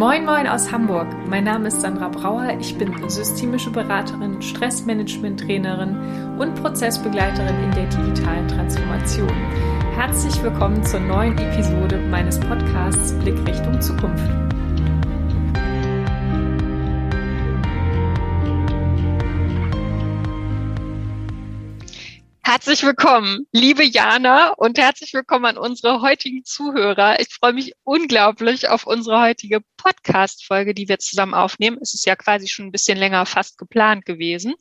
Moin Moin aus Hamburg. Mein Name ist Sandra Brauer. Ich bin systemische Beraterin, Stressmanagement-Trainerin und Prozessbegleiterin in der digitalen Transformation. Herzlich willkommen zur neuen Episode meines Podcasts Blick Richtung Zukunft. Herzlich willkommen, liebe Jana, und herzlich willkommen an unsere heutigen Zuhörer. Ich freue mich unglaublich auf unsere heutige Podcast-Folge, die wir zusammen aufnehmen. Es ist ja quasi schon ein bisschen länger fast geplant gewesen,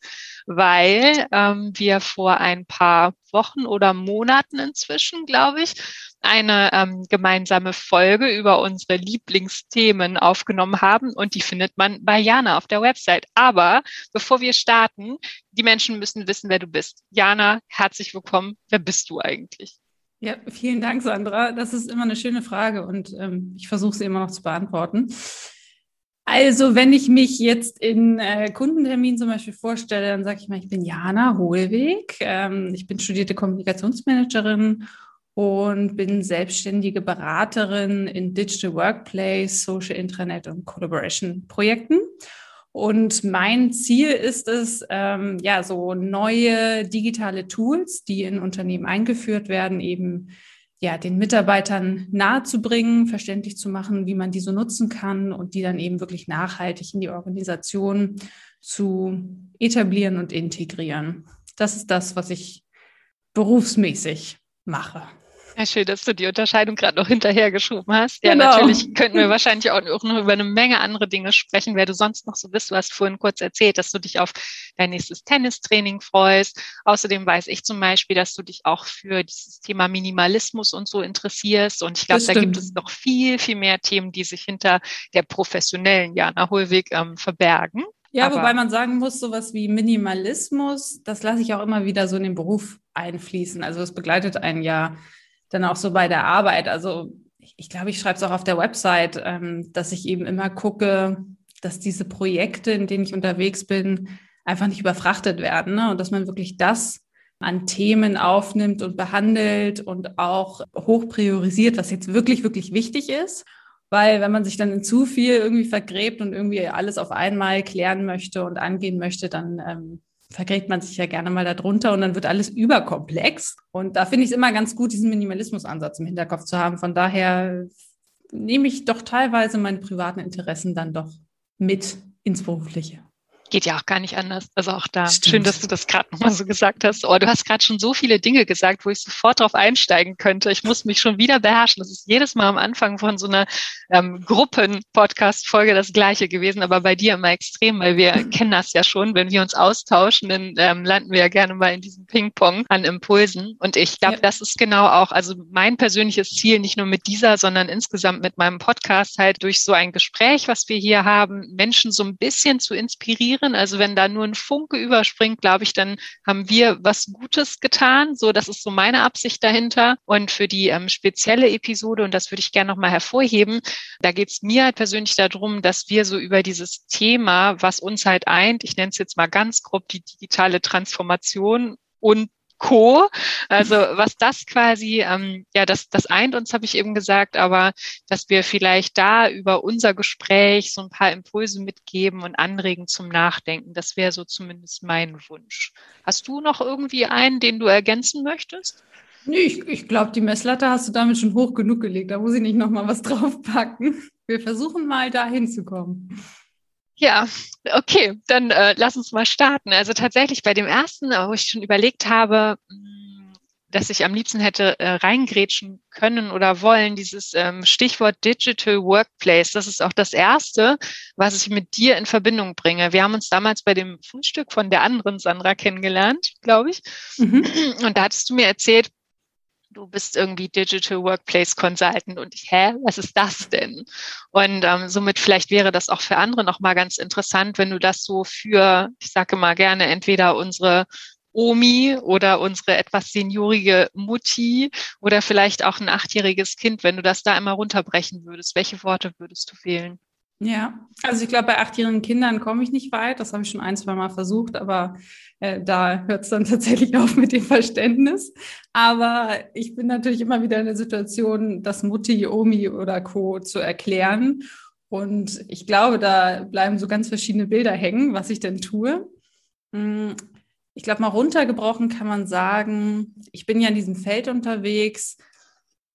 weil ähm, wir vor ein paar Wochen oder Monaten inzwischen, glaube ich, eine ähm, gemeinsame Folge über unsere Lieblingsthemen aufgenommen haben und die findet man bei Jana auf der Website. Aber bevor wir starten, die Menschen müssen wissen, wer du bist. Jana, herzlich willkommen. Wer bist du eigentlich? Ja, vielen Dank, Sandra. Das ist immer eine schöne Frage und ähm, ich versuche sie immer noch zu beantworten. Also, wenn ich mich jetzt in äh, Kundenterminen zum Beispiel vorstelle, dann sage ich mal, ich bin Jana Hohlweg. Ähm, ich bin studierte Kommunikationsmanagerin und bin selbstständige Beraterin in Digital Workplace, Social Intranet und Collaboration Projekten. Und mein Ziel ist es, ähm, ja, so neue digitale Tools, die in Unternehmen eingeführt werden, eben ja, den Mitarbeitern nahezubringen, verständlich zu machen, wie man die so nutzen kann und die dann eben wirklich nachhaltig in die Organisation zu etablieren und integrieren. Das ist das, was ich berufsmäßig mache. Ja, schön, dass du die Unterscheidung gerade noch hinterhergeschoben hast. Ja, genau. natürlich könnten wir wahrscheinlich auch noch über eine Menge andere Dinge sprechen, wer du sonst noch so bist. Du hast vorhin kurz erzählt, dass du dich auf dein nächstes Tennistraining freust. Außerdem weiß ich zum Beispiel, dass du dich auch für dieses Thema Minimalismus und so interessierst. Und ich glaube, da gibt es noch viel, viel mehr Themen, die sich hinter der professionellen Jana Holwig ähm, verbergen. Ja, Aber wobei man sagen muss, sowas wie Minimalismus, das lasse ich auch immer wieder so in den Beruf einfließen. Also es begleitet einen ja dann auch so bei der Arbeit. Also ich, ich glaube, ich schreibe es auch auf der Website, ähm, dass ich eben immer gucke, dass diese Projekte, in denen ich unterwegs bin, einfach nicht überfrachtet werden ne? und dass man wirklich das an Themen aufnimmt und behandelt und auch hoch priorisiert, was jetzt wirklich, wirklich wichtig ist. Weil wenn man sich dann in zu viel irgendwie vergräbt und irgendwie alles auf einmal klären möchte und angehen möchte, dann ähm, vergräbt man sich ja gerne mal darunter und dann wird alles überkomplex. Und da finde ich es immer ganz gut, diesen Minimalismusansatz im Hinterkopf zu haben. Von daher nehme ich doch teilweise meine privaten Interessen dann doch mit ins Berufliche geht ja auch gar nicht anders. Also auch da. Stimmt. Schön, dass du das gerade nochmal so gesagt hast. Oh, du hast gerade schon so viele Dinge gesagt, wo ich sofort drauf einsteigen könnte. Ich muss mich schon wieder beherrschen. Das ist jedes Mal am Anfang von so einer ähm, Gruppen-Podcast-Folge das Gleiche gewesen, aber bei dir immer extrem, weil wir kennen das ja schon. Wenn wir uns austauschen, dann ähm, landen wir ja gerne mal in diesem Ping-Pong an Impulsen. Und ich glaube, ja. das ist genau auch, also mein persönliches Ziel, nicht nur mit dieser, sondern insgesamt mit meinem Podcast halt durch so ein Gespräch, was wir hier haben, Menschen so ein bisschen zu inspirieren passieren. Also wenn da nur ein Funke überspringt, glaube ich, dann haben wir was Gutes getan. So, das ist so meine Absicht dahinter. Und für die ähm, spezielle Episode, und das würde ich gerne nochmal hervorheben, da geht es mir halt persönlich darum, dass wir so über dieses Thema, was uns halt eint, ich nenne es jetzt mal ganz grob die digitale Transformation und Co. Also was das quasi, ähm, ja, das, das eint uns, habe ich eben gesagt, aber dass wir vielleicht da über unser Gespräch so ein paar Impulse mitgeben und anregen zum Nachdenken. Das wäre so zumindest mein Wunsch. Hast du noch irgendwie einen, den du ergänzen möchtest? Nee, ich, ich glaube, die Messlatte hast du damit schon hoch genug gelegt. Da muss ich nicht nochmal was draufpacken. Wir versuchen mal da hinzukommen. Ja, okay, dann äh, lass uns mal starten. Also tatsächlich bei dem ersten, wo ich schon überlegt habe, mm, dass ich am liebsten hätte äh, reingrätschen können oder wollen, dieses ähm, Stichwort Digital Workplace. Das ist auch das erste, was ich mit dir in Verbindung bringe. Wir haben uns damals bei dem Frühstück von der anderen Sandra kennengelernt, glaube ich. Mhm. Und da hattest du mir erzählt, du bist irgendwie Digital Workplace Consultant und ich, hä, was ist das denn? Und ähm, somit vielleicht wäre das auch für andere nochmal ganz interessant, wenn du das so für, ich sage mal gerne, entweder unsere Omi oder unsere etwas seniorige Mutti oder vielleicht auch ein achtjähriges Kind, wenn du das da immer runterbrechen würdest, welche Worte würdest du wählen? Ja, also ich glaube, bei achtjährigen Kindern komme ich nicht weit. Das habe ich schon ein, zwei Mal versucht, aber äh, da hört es dann tatsächlich auf mit dem Verständnis. Aber ich bin natürlich immer wieder in der Situation, das Mutti, Omi oder Co. zu erklären. Und ich glaube, da bleiben so ganz verschiedene Bilder hängen, was ich denn tue. Hm, ich glaube, mal runtergebrochen kann man sagen, ich bin ja in diesem Feld unterwegs.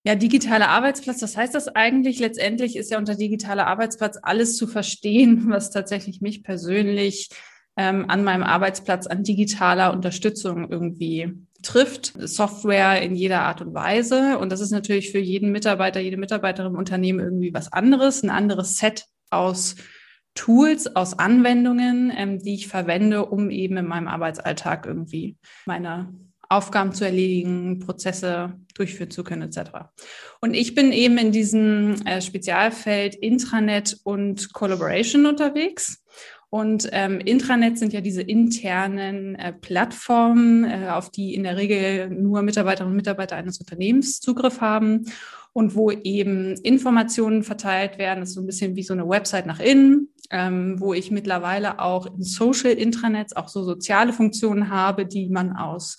Ja, digitaler Arbeitsplatz, was heißt das eigentlich? Letztendlich ist ja unter digitaler Arbeitsplatz alles zu verstehen, was tatsächlich mich persönlich ähm, an meinem Arbeitsplatz an digitaler Unterstützung irgendwie trifft. Software in jeder Art und Weise. Und das ist natürlich für jeden Mitarbeiter, jede Mitarbeiterin im Unternehmen irgendwie was anderes, ein anderes Set aus Tools, aus Anwendungen, ähm, die ich verwende, um eben in meinem Arbeitsalltag irgendwie meine Aufgaben zu erledigen, Prozesse durchführen zu können, etc. Und ich bin eben in diesem äh, Spezialfeld Intranet und Collaboration unterwegs. Und ähm, Intranet sind ja diese internen äh, Plattformen, äh, auf die in der Regel nur Mitarbeiterinnen und Mitarbeiter eines Unternehmens Zugriff haben und wo eben Informationen verteilt werden. Das ist so ein bisschen wie so eine Website nach innen, ähm, wo ich mittlerweile auch in Social Intranets auch so soziale Funktionen habe, die man aus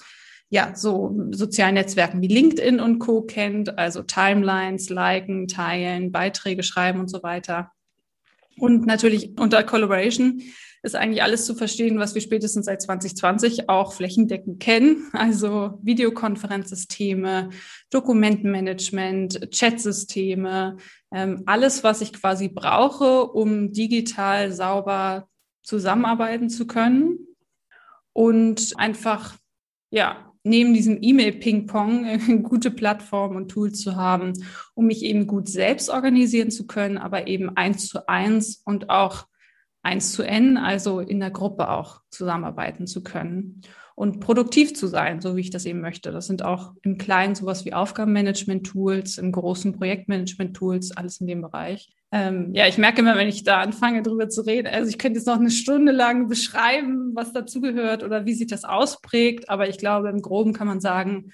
ja, so sozialen Netzwerken wie LinkedIn und Co. kennt, also Timelines, liken, teilen, Beiträge schreiben und so weiter. Und natürlich unter Collaboration ist eigentlich alles zu verstehen, was wir spätestens seit 2020 auch flächendeckend kennen. Also Videokonferenzsysteme, Dokumentenmanagement, Chatsysteme, ähm, alles, was ich quasi brauche, um digital sauber zusammenarbeiten zu können und einfach, ja, neben diesem E-Mail-Ping-Pong gute Plattform und Tools zu haben, um mich eben gut selbst organisieren zu können, aber eben eins zu eins und auch eins zu n, also in der Gruppe auch zusammenarbeiten zu können und produktiv zu sein, so wie ich das eben möchte. Das sind auch im Kleinen sowas wie Aufgabenmanagement-Tools, im großen Projektmanagement-Tools, alles in dem Bereich. Ähm, ja, ich merke immer, wenn ich da anfange, drüber zu reden, also ich könnte jetzt noch eine Stunde lang beschreiben, was dazugehört oder wie sich das ausprägt, aber ich glaube, im Groben kann man sagen,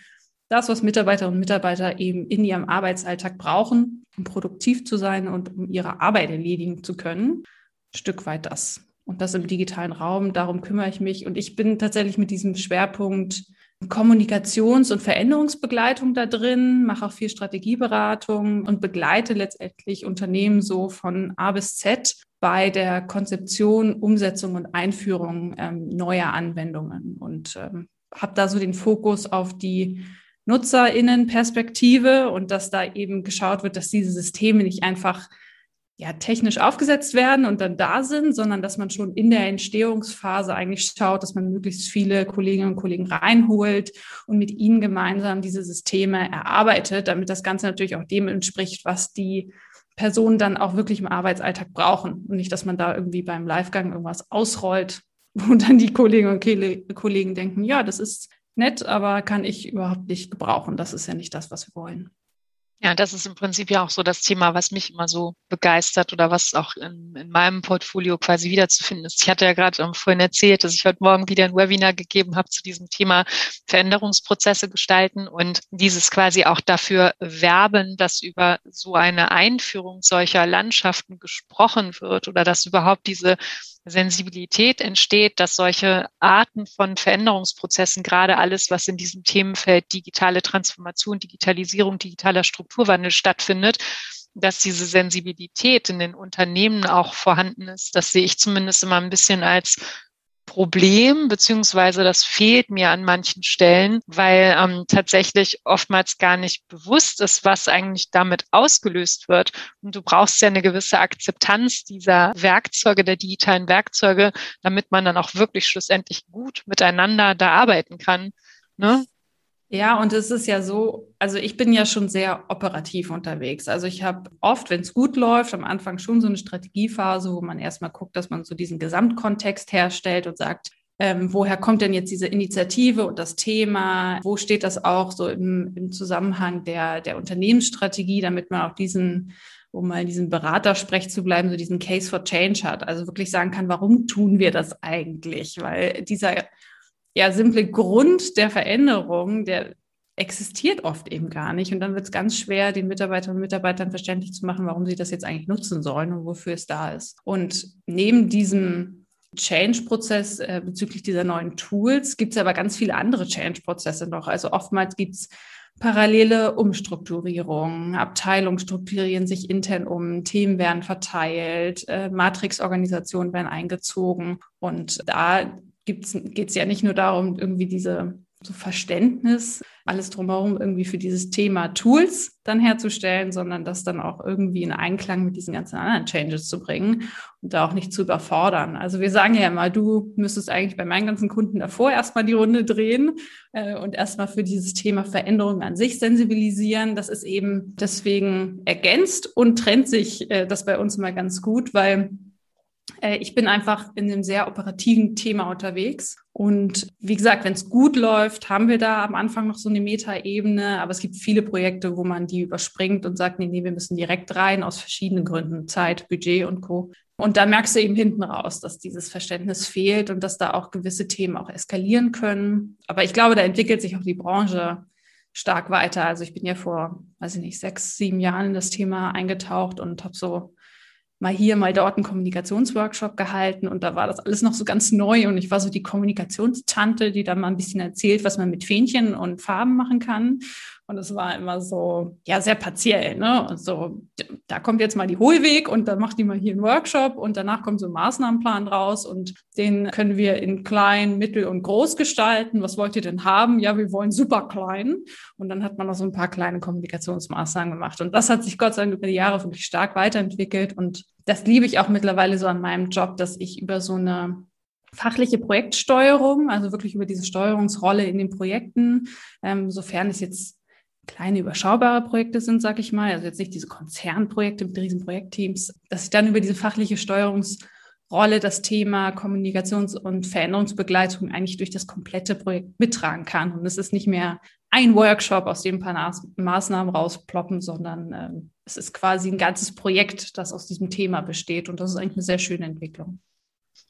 das, was Mitarbeiterinnen und Mitarbeiter eben in ihrem Arbeitsalltag brauchen, um produktiv zu sein und um ihre Arbeit erledigen zu können, Stück weit das. Und das im digitalen Raum, darum kümmere ich mich. Und ich bin tatsächlich mit diesem Schwerpunkt Kommunikations- und Veränderungsbegleitung da drin, mache auch viel Strategieberatung und begleite letztendlich Unternehmen so von A bis Z bei der Konzeption, Umsetzung und Einführung ähm, neuer Anwendungen und ähm, habe da so den Fokus auf die Nutzerinnenperspektive und dass da eben geschaut wird, dass diese Systeme nicht einfach ja, technisch aufgesetzt werden und dann da sind, sondern dass man schon in der Entstehungsphase eigentlich schaut, dass man möglichst viele Kolleginnen und Kollegen reinholt und mit ihnen gemeinsam diese Systeme erarbeitet, damit das Ganze natürlich auch dem entspricht, was die Personen dann auch wirklich im Arbeitsalltag brauchen und nicht, dass man da irgendwie beim Livegang irgendwas ausrollt, wo dann die Kolleginnen und Kollegen denken, ja, das ist nett, aber kann ich überhaupt nicht gebrauchen. Das ist ja nicht das, was wir wollen. Ja, das ist im Prinzip ja auch so das Thema, was mich immer so begeistert oder was auch in, in meinem Portfolio quasi wiederzufinden ist. Ich hatte ja gerade ähm, vorhin erzählt, dass ich heute Morgen wieder ein Webinar gegeben habe zu diesem Thema Veränderungsprozesse gestalten und dieses quasi auch dafür werben, dass über so eine Einführung solcher Landschaften gesprochen wird oder dass überhaupt diese Sensibilität entsteht, dass solche Arten von Veränderungsprozessen, gerade alles, was in diesem Themenfeld digitale Transformation, Digitalisierung, digitaler Strukturwandel stattfindet, dass diese Sensibilität in den Unternehmen auch vorhanden ist. Das sehe ich zumindest immer ein bisschen als Problem, beziehungsweise das fehlt mir an manchen Stellen, weil ähm, tatsächlich oftmals gar nicht bewusst ist, was eigentlich damit ausgelöst wird. Und du brauchst ja eine gewisse Akzeptanz dieser Werkzeuge, der digitalen Werkzeuge, damit man dann auch wirklich schlussendlich gut miteinander da arbeiten kann. Ne? Ja, und es ist ja so, also ich bin ja schon sehr operativ unterwegs. Also ich habe oft, wenn es gut läuft, am Anfang schon so eine Strategiephase, wo man erstmal guckt, dass man so diesen Gesamtkontext herstellt und sagt, ähm, woher kommt denn jetzt diese Initiative und das Thema? Wo steht das auch so im, im Zusammenhang der, der Unternehmensstrategie, damit man auch diesen um mal in diesem Beratersprech zu bleiben, so diesen Case for Change hat. Also wirklich sagen kann, warum tun wir das eigentlich? Weil dieser ja, simple Grund der Veränderung, der existiert oft eben gar nicht. Und dann wird es ganz schwer, den Mitarbeiterinnen und Mitarbeitern verständlich zu machen, warum sie das jetzt eigentlich nutzen sollen und wofür es da ist. Und neben diesem Change-Prozess äh, bezüglich dieser neuen Tools gibt es aber ganz viele andere Change-Prozesse noch. Also oftmals gibt es parallele Umstrukturierungen. Abteilungen strukturieren sich intern um, Themen werden verteilt, äh, Matrixorganisationen werden eingezogen. Und da geht es ja nicht nur darum, irgendwie diese so Verständnis, alles drumherum irgendwie für dieses Thema Tools dann herzustellen, sondern das dann auch irgendwie in Einklang mit diesen ganzen anderen Changes zu bringen und da auch nicht zu überfordern. Also wir sagen ja immer, du müsstest eigentlich bei meinen ganzen Kunden davor erstmal die Runde drehen äh, und erstmal für dieses Thema Veränderung an sich sensibilisieren. Das ist eben deswegen ergänzt und trennt sich äh, das bei uns immer ganz gut, weil ich bin einfach in einem sehr operativen Thema unterwegs. Und wie gesagt, wenn es gut läuft, haben wir da am Anfang noch so eine Metaebene. Aber es gibt viele Projekte, wo man die überspringt und sagt, nee, nee, wir müssen direkt rein aus verschiedenen Gründen, Zeit, Budget und Co. Und da merkst du eben hinten raus, dass dieses Verständnis fehlt und dass da auch gewisse Themen auch eskalieren können. Aber ich glaube, da entwickelt sich auch die Branche stark weiter. Also ich bin ja vor, weiß ich nicht, sechs, sieben Jahren in das Thema eingetaucht und habe so mal hier, mal dort einen Kommunikationsworkshop gehalten und da war das alles noch so ganz neu und ich war so die Kommunikationstante, die dann mal ein bisschen erzählt, was man mit Fähnchen und Farben machen kann. Und es war immer so, ja, sehr partiell, ne? Und so, da kommt jetzt mal die Hohlweg und dann macht die mal hier einen Workshop und danach kommt so ein Maßnahmenplan raus und den können wir in klein, mittel und groß gestalten. Was wollt ihr denn haben? Ja, wir wollen super klein. Und dann hat man noch so ein paar kleine Kommunikationsmaßnahmen gemacht. Und das hat sich Gott sei Dank über die Jahre wirklich stark weiterentwickelt. Und das liebe ich auch mittlerweile so an meinem Job, dass ich über so eine fachliche Projektsteuerung, also wirklich über diese Steuerungsrolle in den Projekten, ähm, sofern es jetzt kleine überschaubare Projekte sind, sag ich mal, also jetzt nicht diese Konzernprojekte mit riesen Projektteams, dass ich dann über diese fachliche Steuerungsrolle das Thema Kommunikations- und Veränderungsbegleitung eigentlich durch das komplette Projekt mittragen kann. Und es ist nicht mehr ein Workshop, aus dem ein paar Maßnahmen rausploppen, sondern äh, es ist quasi ein ganzes Projekt, das aus diesem Thema besteht. Und das ist eigentlich eine sehr schöne Entwicklung.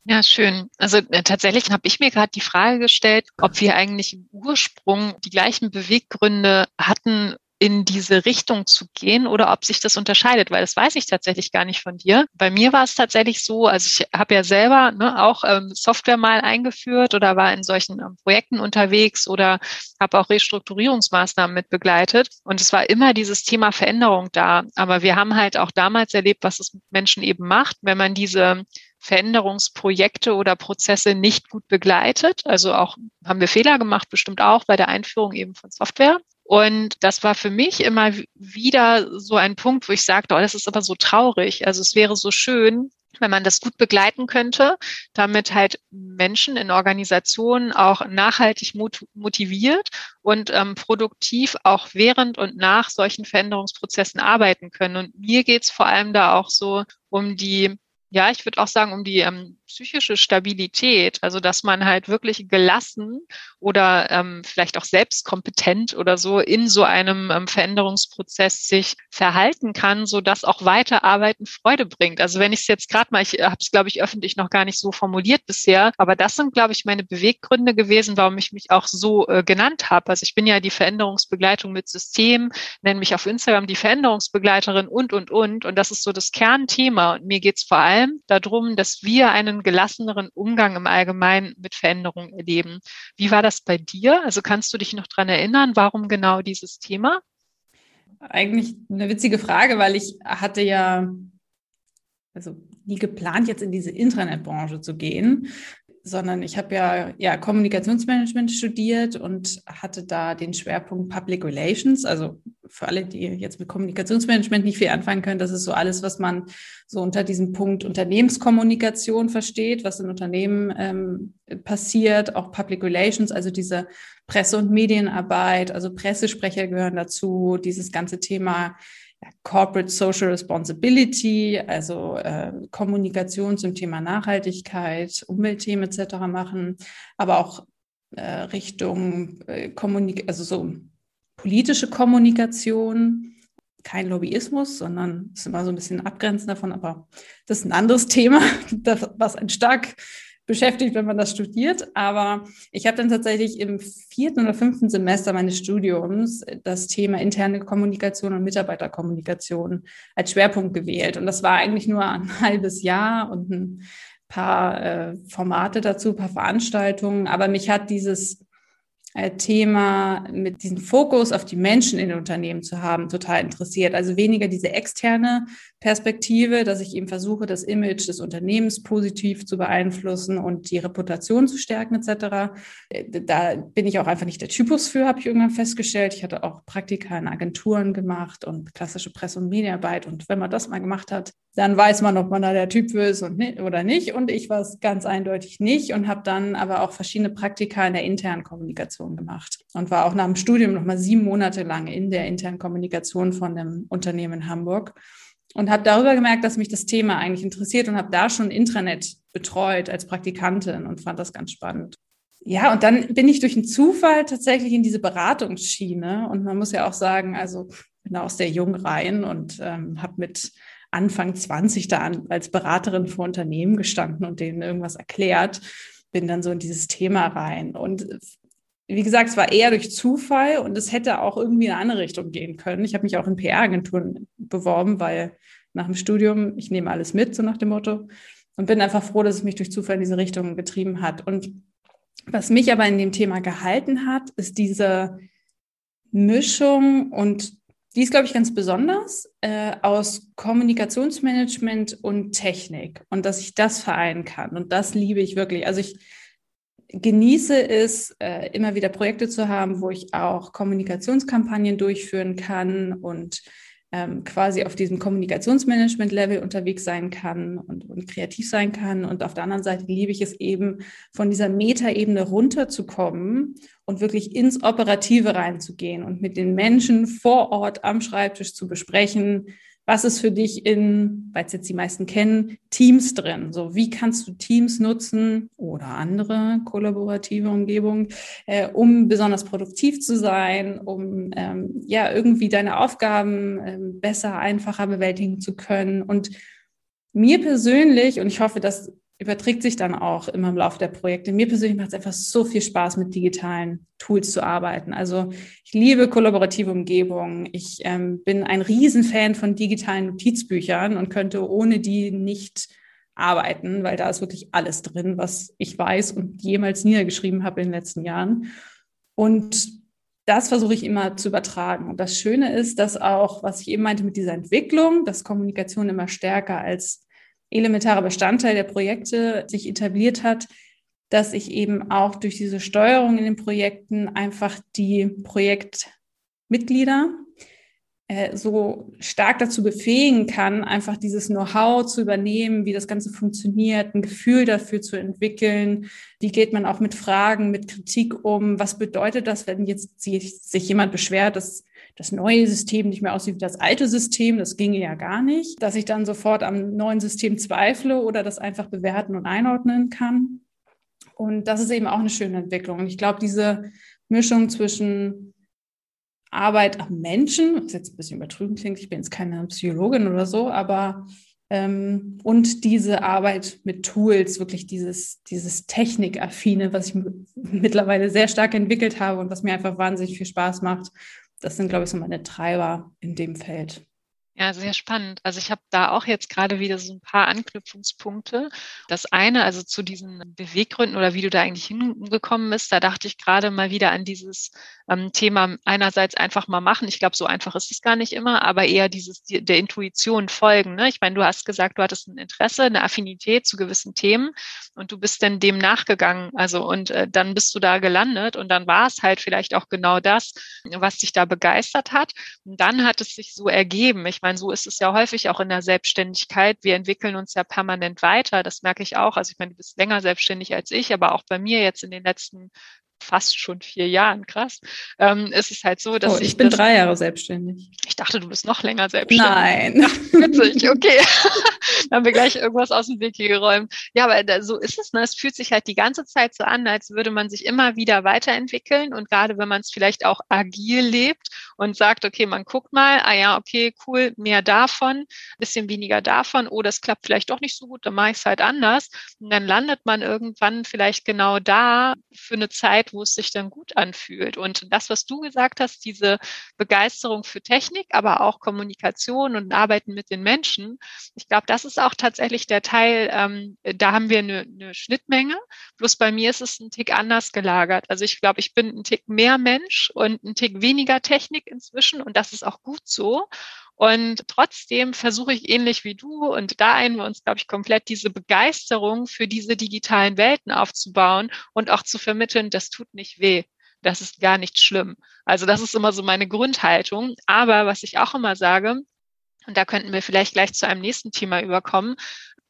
Ja, schön. Also äh, tatsächlich habe ich mir gerade die Frage gestellt, ob wir eigentlich im Ursprung die gleichen Beweggründe hatten, in diese Richtung zu gehen oder ob sich das unterscheidet, weil das weiß ich tatsächlich gar nicht von dir. Bei mir war es tatsächlich so, also ich habe ja selber ne, auch ähm, Software mal eingeführt oder war in solchen ähm, Projekten unterwegs oder habe auch Restrukturierungsmaßnahmen mit begleitet und es war immer dieses Thema Veränderung da. Aber wir haben halt auch damals erlebt, was es mit Menschen eben macht, wenn man diese Veränderungsprojekte oder Prozesse nicht gut begleitet. Also auch haben wir Fehler gemacht, bestimmt auch bei der Einführung eben von Software. Und das war für mich immer wieder so ein Punkt, wo ich sagte, oh, das ist aber so traurig. Also es wäre so schön, wenn man das gut begleiten könnte, damit halt Menschen in Organisationen auch nachhaltig motiviert und ähm, produktiv auch während und nach solchen Veränderungsprozessen arbeiten können. Und mir geht's vor allem da auch so um die ja, ich würde auch sagen, um die ähm, psychische Stabilität, also dass man halt wirklich gelassen oder ähm, vielleicht auch selbstkompetent oder so in so einem ähm, Veränderungsprozess sich verhalten kann, so dass auch Weiterarbeiten Freude bringt. Also wenn ich es jetzt gerade mal, ich habe es glaube ich öffentlich noch gar nicht so formuliert bisher, aber das sind glaube ich meine Beweggründe gewesen, warum ich mich auch so äh, genannt habe. Also ich bin ja die Veränderungsbegleitung mit System, nenne mich auf Instagram die Veränderungsbegleiterin und und und und das ist so das Kernthema und mir geht es vor allem darum, dass wir einen gelasseneren Umgang im Allgemeinen mit Veränderungen erleben. Wie war das bei dir? Also kannst du dich noch dran erinnern, warum genau dieses Thema? Eigentlich eine witzige Frage, weil ich hatte ja also nie geplant, jetzt in diese Internetbranche zu gehen, sondern ich habe ja, ja Kommunikationsmanagement studiert und hatte da den Schwerpunkt Public Relations. Also für alle, die jetzt mit Kommunikationsmanagement nicht viel anfangen können, das ist so alles, was man so unter diesem Punkt Unternehmenskommunikation versteht, was in Unternehmen ähm, passiert, auch Public Relations, also diese Presse- und Medienarbeit, also Pressesprecher gehören dazu, dieses ganze Thema Corporate Social Responsibility, also äh, Kommunikation zum Thema Nachhaltigkeit, Umweltthemen etc. machen, aber auch äh, Richtung äh, Kommunik also so politische Kommunikation, kein Lobbyismus, sondern ist immer so ein bisschen abgrenzend davon, aber das ist ein anderes Thema, das, was ein stark beschäftigt, wenn man das studiert. Aber ich habe dann tatsächlich im vierten oder fünften Semester meines Studiums das Thema interne Kommunikation und Mitarbeiterkommunikation als Schwerpunkt gewählt. Und das war eigentlich nur ein halbes Jahr und ein paar äh, Formate dazu, ein paar Veranstaltungen. Aber mich hat dieses äh, Thema mit diesem Fokus auf die Menschen in den Unternehmen zu haben, total interessiert. Also weniger diese externe Perspektive, dass ich eben versuche, das Image des Unternehmens positiv zu beeinflussen und die Reputation zu stärken etc. Da bin ich auch einfach nicht der Typus für, habe ich irgendwann festgestellt. Ich hatte auch Praktika in Agenturen gemacht und klassische Presse- und Medienarbeit. Und wenn man das mal gemacht hat, dann weiß man, ob man da der Typ für ist und, oder nicht. Und ich war es ganz eindeutig nicht und habe dann aber auch verschiedene Praktika in der internen Kommunikation gemacht und war auch nach dem Studium noch mal sieben Monate lang in der internen Kommunikation von einem Unternehmen in Hamburg und habe darüber gemerkt, dass mich das Thema eigentlich interessiert und habe da schon Intranet betreut als Praktikantin und fand das ganz spannend. Ja, und dann bin ich durch einen Zufall tatsächlich in diese Beratungsschiene und man muss ja auch sagen, also bin aus der Jungreihen und ähm, habe mit Anfang 20 da an, als Beraterin für Unternehmen gestanden und denen irgendwas erklärt, bin dann so in dieses Thema rein. Und wie gesagt, es war eher durch Zufall und es hätte auch irgendwie in eine andere Richtung gehen können. Ich habe mich auch in PR-Agenturen beworben, weil nach dem Studium, ich nehme alles mit, so nach dem Motto. Und bin einfach froh, dass es mich durch Zufall in diese Richtung getrieben hat. Und was mich aber in dem Thema gehalten hat, ist diese Mischung und die ist, glaube ich, ganz besonders äh, aus Kommunikationsmanagement und Technik und dass ich das vereinen kann. Und das liebe ich wirklich. Also ich genieße es, äh, immer wieder Projekte zu haben, wo ich auch Kommunikationskampagnen durchführen kann und ähm, quasi auf diesem Kommunikationsmanagement-Level unterwegs sein kann und, und, kreativ sein kann. Und auf der anderen Seite liebe ich es eben, von dieser Metaebene runterzukommen und wirklich ins Operative reinzugehen und mit den Menschen vor Ort am Schreibtisch zu besprechen, was ist für dich in, weil es jetzt die meisten kennen, Teams drin? So, wie kannst du Teams nutzen oder andere kollaborative Umgebungen, äh, um besonders produktiv zu sein, um ähm, ja irgendwie deine Aufgaben äh, besser, einfacher bewältigen zu können? Und mir persönlich, und ich hoffe, dass überträgt sich dann auch immer im Laufe der Projekte. Mir persönlich macht es einfach so viel Spaß, mit digitalen Tools zu arbeiten. Also ich liebe kollaborative Umgebungen. Ich ähm, bin ein Riesenfan von digitalen Notizbüchern und könnte ohne die nicht arbeiten, weil da ist wirklich alles drin, was ich weiß und jemals niedergeschrieben habe in den letzten Jahren. Und das versuche ich immer zu übertragen. Und das Schöne ist, dass auch, was ich eben meinte mit dieser Entwicklung, dass Kommunikation immer stärker als elementarer Bestandteil der Projekte sich etabliert hat, dass ich eben auch durch diese Steuerung in den Projekten einfach die Projektmitglieder so stark dazu befähigen kann, einfach dieses Know-how zu übernehmen, wie das Ganze funktioniert, ein Gefühl dafür zu entwickeln. Wie geht man auch mit Fragen, mit Kritik um? Was bedeutet das, wenn jetzt sich jemand beschwert, dass das neue System nicht mehr aussieht wie das alte System, das ginge ja gar nicht, dass ich dann sofort am neuen System zweifle oder das einfach bewerten und einordnen kann. Und das ist eben auch eine schöne Entwicklung. Und ich glaube, diese Mischung zwischen Arbeit am Menschen, was jetzt ein bisschen übertrieben klingt, ich bin jetzt keine Psychologin oder so, aber ähm, und diese Arbeit mit Tools, wirklich dieses, dieses Technikaffine, was ich mittlerweile sehr stark entwickelt habe und was mir einfach wahnsinnig viel Spaß macht, das sind, glaube ich, so meine Treiber in dem Feld. Ja, sehr spannend. Also ich habe da auch jetzt gerade wieder so ein paar Anknüpfungspunkte. Das eine, also zu diesen Beweggründen oder wie du da eigentlich hingekommen bist, da dachte ich gerade mal wieder an dieses ähm, Thema einerseits einfach mal machen. Ich glaube, so einfach ist es gar nicht immer, aber eher dieses der Intuition folgen. Ne? Ich meine, du hast gesagt, du hattest ein Interesse, eine Affinität zu gewissen Themen und du bist dann dem nachgegangen. Also und äh, dann bist du da gelandet und dann war es halt vielleicht auch genau das, was dich da begeistert hat. Und dann hat es sich so ergeben. Ich meine, so ist es ja häufig auch in der Selbstständigkeit. Wir entwickeln uns ja permanent weiter. Das merke ich auch. Also ich meine, du bist länger selbstständig als ich, aber auch bei mir jetzt in den letzten fast schon vier Jahren, krass, ähm, ist es halt so, dass oh, ich, ich bin das, drei Jahre selbstständig. Ich dachte, du bist noch länger selbstständig. Nein. Ach, witzig, okay. Dann haben wir gleich irgendwas aus dem Weg hier geräumt. Ja, aber da, so ist es. Ne? Es fühlt sich halt die ganze Zeit so an, als würde man sich immer wieder weiterentwickeln. Und gerade wenn man es vielleicht auch agil lebt und sagt, okay, man guckt mal, ah ja, okay, cool, mehr davon, bisschen weniger davon, oh, das klappt vielleicht doch nicht so gut, dann mache ich es halt anders. Und dann landet man irgendwann vielleicht genau da für eine Zeit, wo es sich dann gut anfühlt. Und das, was du gesagt hast, diese Begeisterung für Technik, aber auch Kommunikation und Arbeiten mit den Menschen, ich glaube, das ist auch tatsächlich der Teil, ähm, da haben wir eine, eine Schnittmenge. Bloß bei mir ist es ein Tick anders gelagert. Also ich glaube, ich bin ein Tick mehr Mensch und ein Tick weniger Technik inzwischen und das ist auch gut so. Und trotzdem versuche ich ähnlich wie du, und da einen wir uns, glaube ich, komplett diese Begeisterung für diese digitalen Welten aufzubauen und auch zu vermitteln, das tut nicht weh. Das ist gar nicht schlimm. Also das ist immer so meine Grundhaltung. Aber was ich auch immer sage, und da könnten wir vielleicht gleich zu einem nächsten Thema überkommen,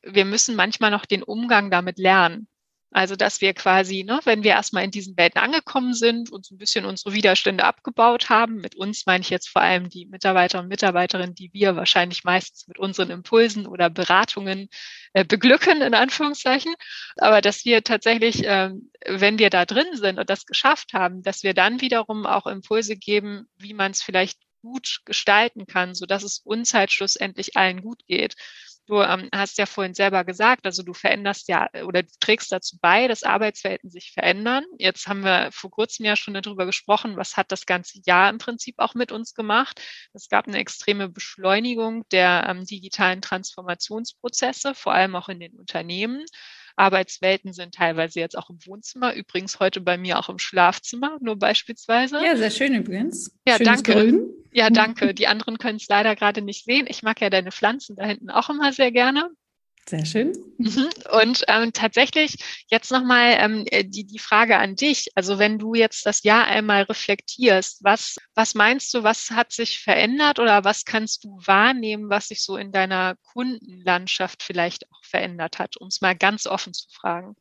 wir müssen manchmal noch den Umgang damit lernen. Also, dass wir quasi, ne, wenn wir erstmal in diesen Welten angekommen sind und so ein bisschen unsere Widerstände abgebaut haben, mit uns meine ich jetzt vor allem die Mitarbeiter und Mitarbeiterinnen, die wir wahrscheinlich meistens mit unseren Impulsen oder Beratungen äh, beglücken, in Anführungszeichen. Aber dass wir tatsächlich, äh, wenn wir da drin sind und das geschafft haben, dass wir dann wiederum auch Impulse geben, wie man es vielleicht gut gestalten kann, so dass es uns halt schlussendlich allen gut geht. Du ähm, hast ja vorhin selber gesagt, also du veränderst ja oder du trägst dazu bei, dass Arbeitswelten sich verändern. Jetzt haben wir vor kurzem ja schon darüber gesprochen, was hat das ganze Jahr im Prinzip auch mit uns gemacht. Es gab eine extreme Beschleunigung der ähm, digitalen Transformationsprozesse, vor allem auch in den Unternehmen. Arbeitswelten sind teilweise jetzt auch im Wohnzimmer, übrigens heute bei mir auch im Schlafzimmer, nur beispielsweise. Ja, sehr schön übrigens. Ja, Schönes danke. Grün. Ja, danke. Die anderen können es leider gerade nicht sehen. Ich mag ja deine Pflanzen da hinten auch immer sehr gerne. Sehr schön. Mhm. Und ähm, tatsächlich jetzt nochmal ähm, äh, die, die Frage an dich. Also wenn du jetzt das Jahr einmal reflektierst, was, was meinst du, was hat sich verändert oder was kannst du wahrnehmen, was sich so in deiner Kundenlandschaft vielleicht auch verändert hat, um es mal ganz offen zu fragen?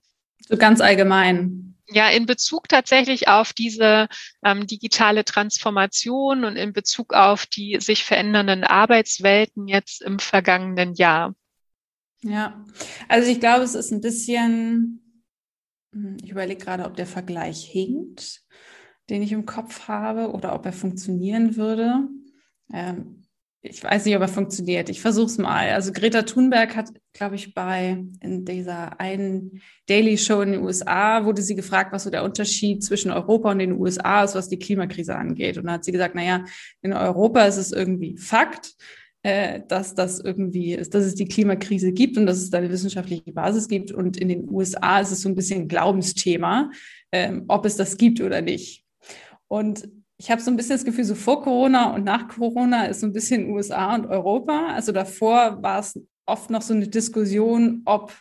So ganz allgemein. Ja, in Bezug tatsächlich auf diese ähm, digitale Transformation und in Bezug auf die sich verändernden Arbeitswelten jetzt im vergangenen Jahr. Ja, also ich glaube, es ist ein bisschen, hm, ich überlege gerade, ob der Vergleich hinkt, den ich im Kopf habe, oder ob er funktionieren würde. Ähm, ich weiß nicht, ob er funktioniert. Ich versuche es mal. Also Greta Thunberg hat, glaube ich, bei in dieser einen Daily Show in den USA wurde sie gefragt, was so der Unterschied zwischen Europa und den USA ist, was die Klimakrise angeht. Und da hat sie gesagt, naja, in Europa ist es irgendwie Fakt äh, dass das irgendwie ist, dass es die Klimakrise gibt und dass es da eine wissenschaftliche Basis gibt. Und in den USA ist es so ein bisschen ein Glaubensthema, ähm, ob es das gibt oder nicht. Und ich habe so ein bisschen das Gefühl, so vor Corona und nach Corona ist so ein bisschen USA und Europa. Also davor war es oft noch so eine Diskussion, ob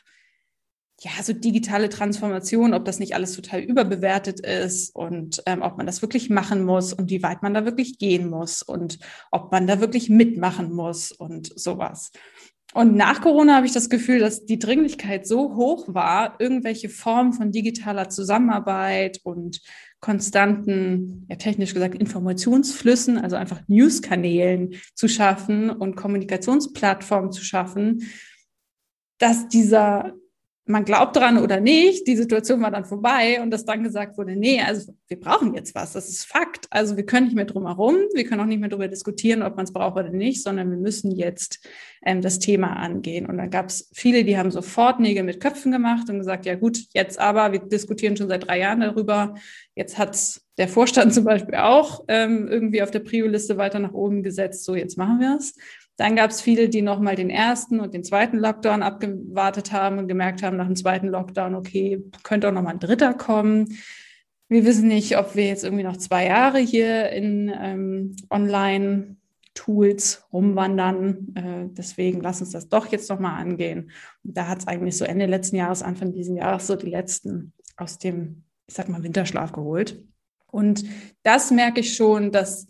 ja, so digitale Transformation, ob das nicht alles total überbewertet ist und ähm, ob man das wirklich machen muss und wie weit man da wirklich gehen muss und ob man da wirklich mitmachen muss und sowas. Und nach Corona habe ich das Gefühl, dass die Dringlichkeit so hoch war, irgendwelche Formen von digitaler Zusammenarbeit und konstanten, ja technisch gesagt, Informationsflüssen, also einfach Newskanälen zu schaffen und Kommunikationsplattformen zu schaffen, dass dieser man glaubt dran oder nicht, die Situation war dann vorbei und dass dann gesagt wurde, nee, also wir brauchen jetzt was, das ist Fakt. Also wir können nicht mehr drum herum, wir können auch nicht mehr darüber diskutieren, ob man es braucht oder nicht, sondern wir müssen jetzt ähm, das Thema angehen. Und dann gab es viele, die haben sofort Nägel mit Köpfen gemacht und gesagt, ja gut, jetzt aber, wir diskutieren schon seit drei Jahren darüber, jetzt hat der Vorstand zum Beispiel auch ähm, irgendwie auf der Prio-Liste weiter nach oben gesetzt, so jetzt machen wir es. Dann gab es viele, die nochmal den ersten und den zweiten Lockdown abgewartet haben und gemerkt haben nach dem zweiten Lockdown, okay, könnte auch nochmal ein dritter kommen. Wir wissen nicht, ob wir jetzt irgendwie noch zwei Jahre hier in ähm, Online-Tools rumwandern. Äh, deswegen lass uns das doch jetzt nochmal angehen. Und da hat es eigentlich so Ende letzten Jahres, Anfang dieses Jahres so die letzten aus dem, ich sag mal, Winterschlaf geholt. Und das merke ich schon, dass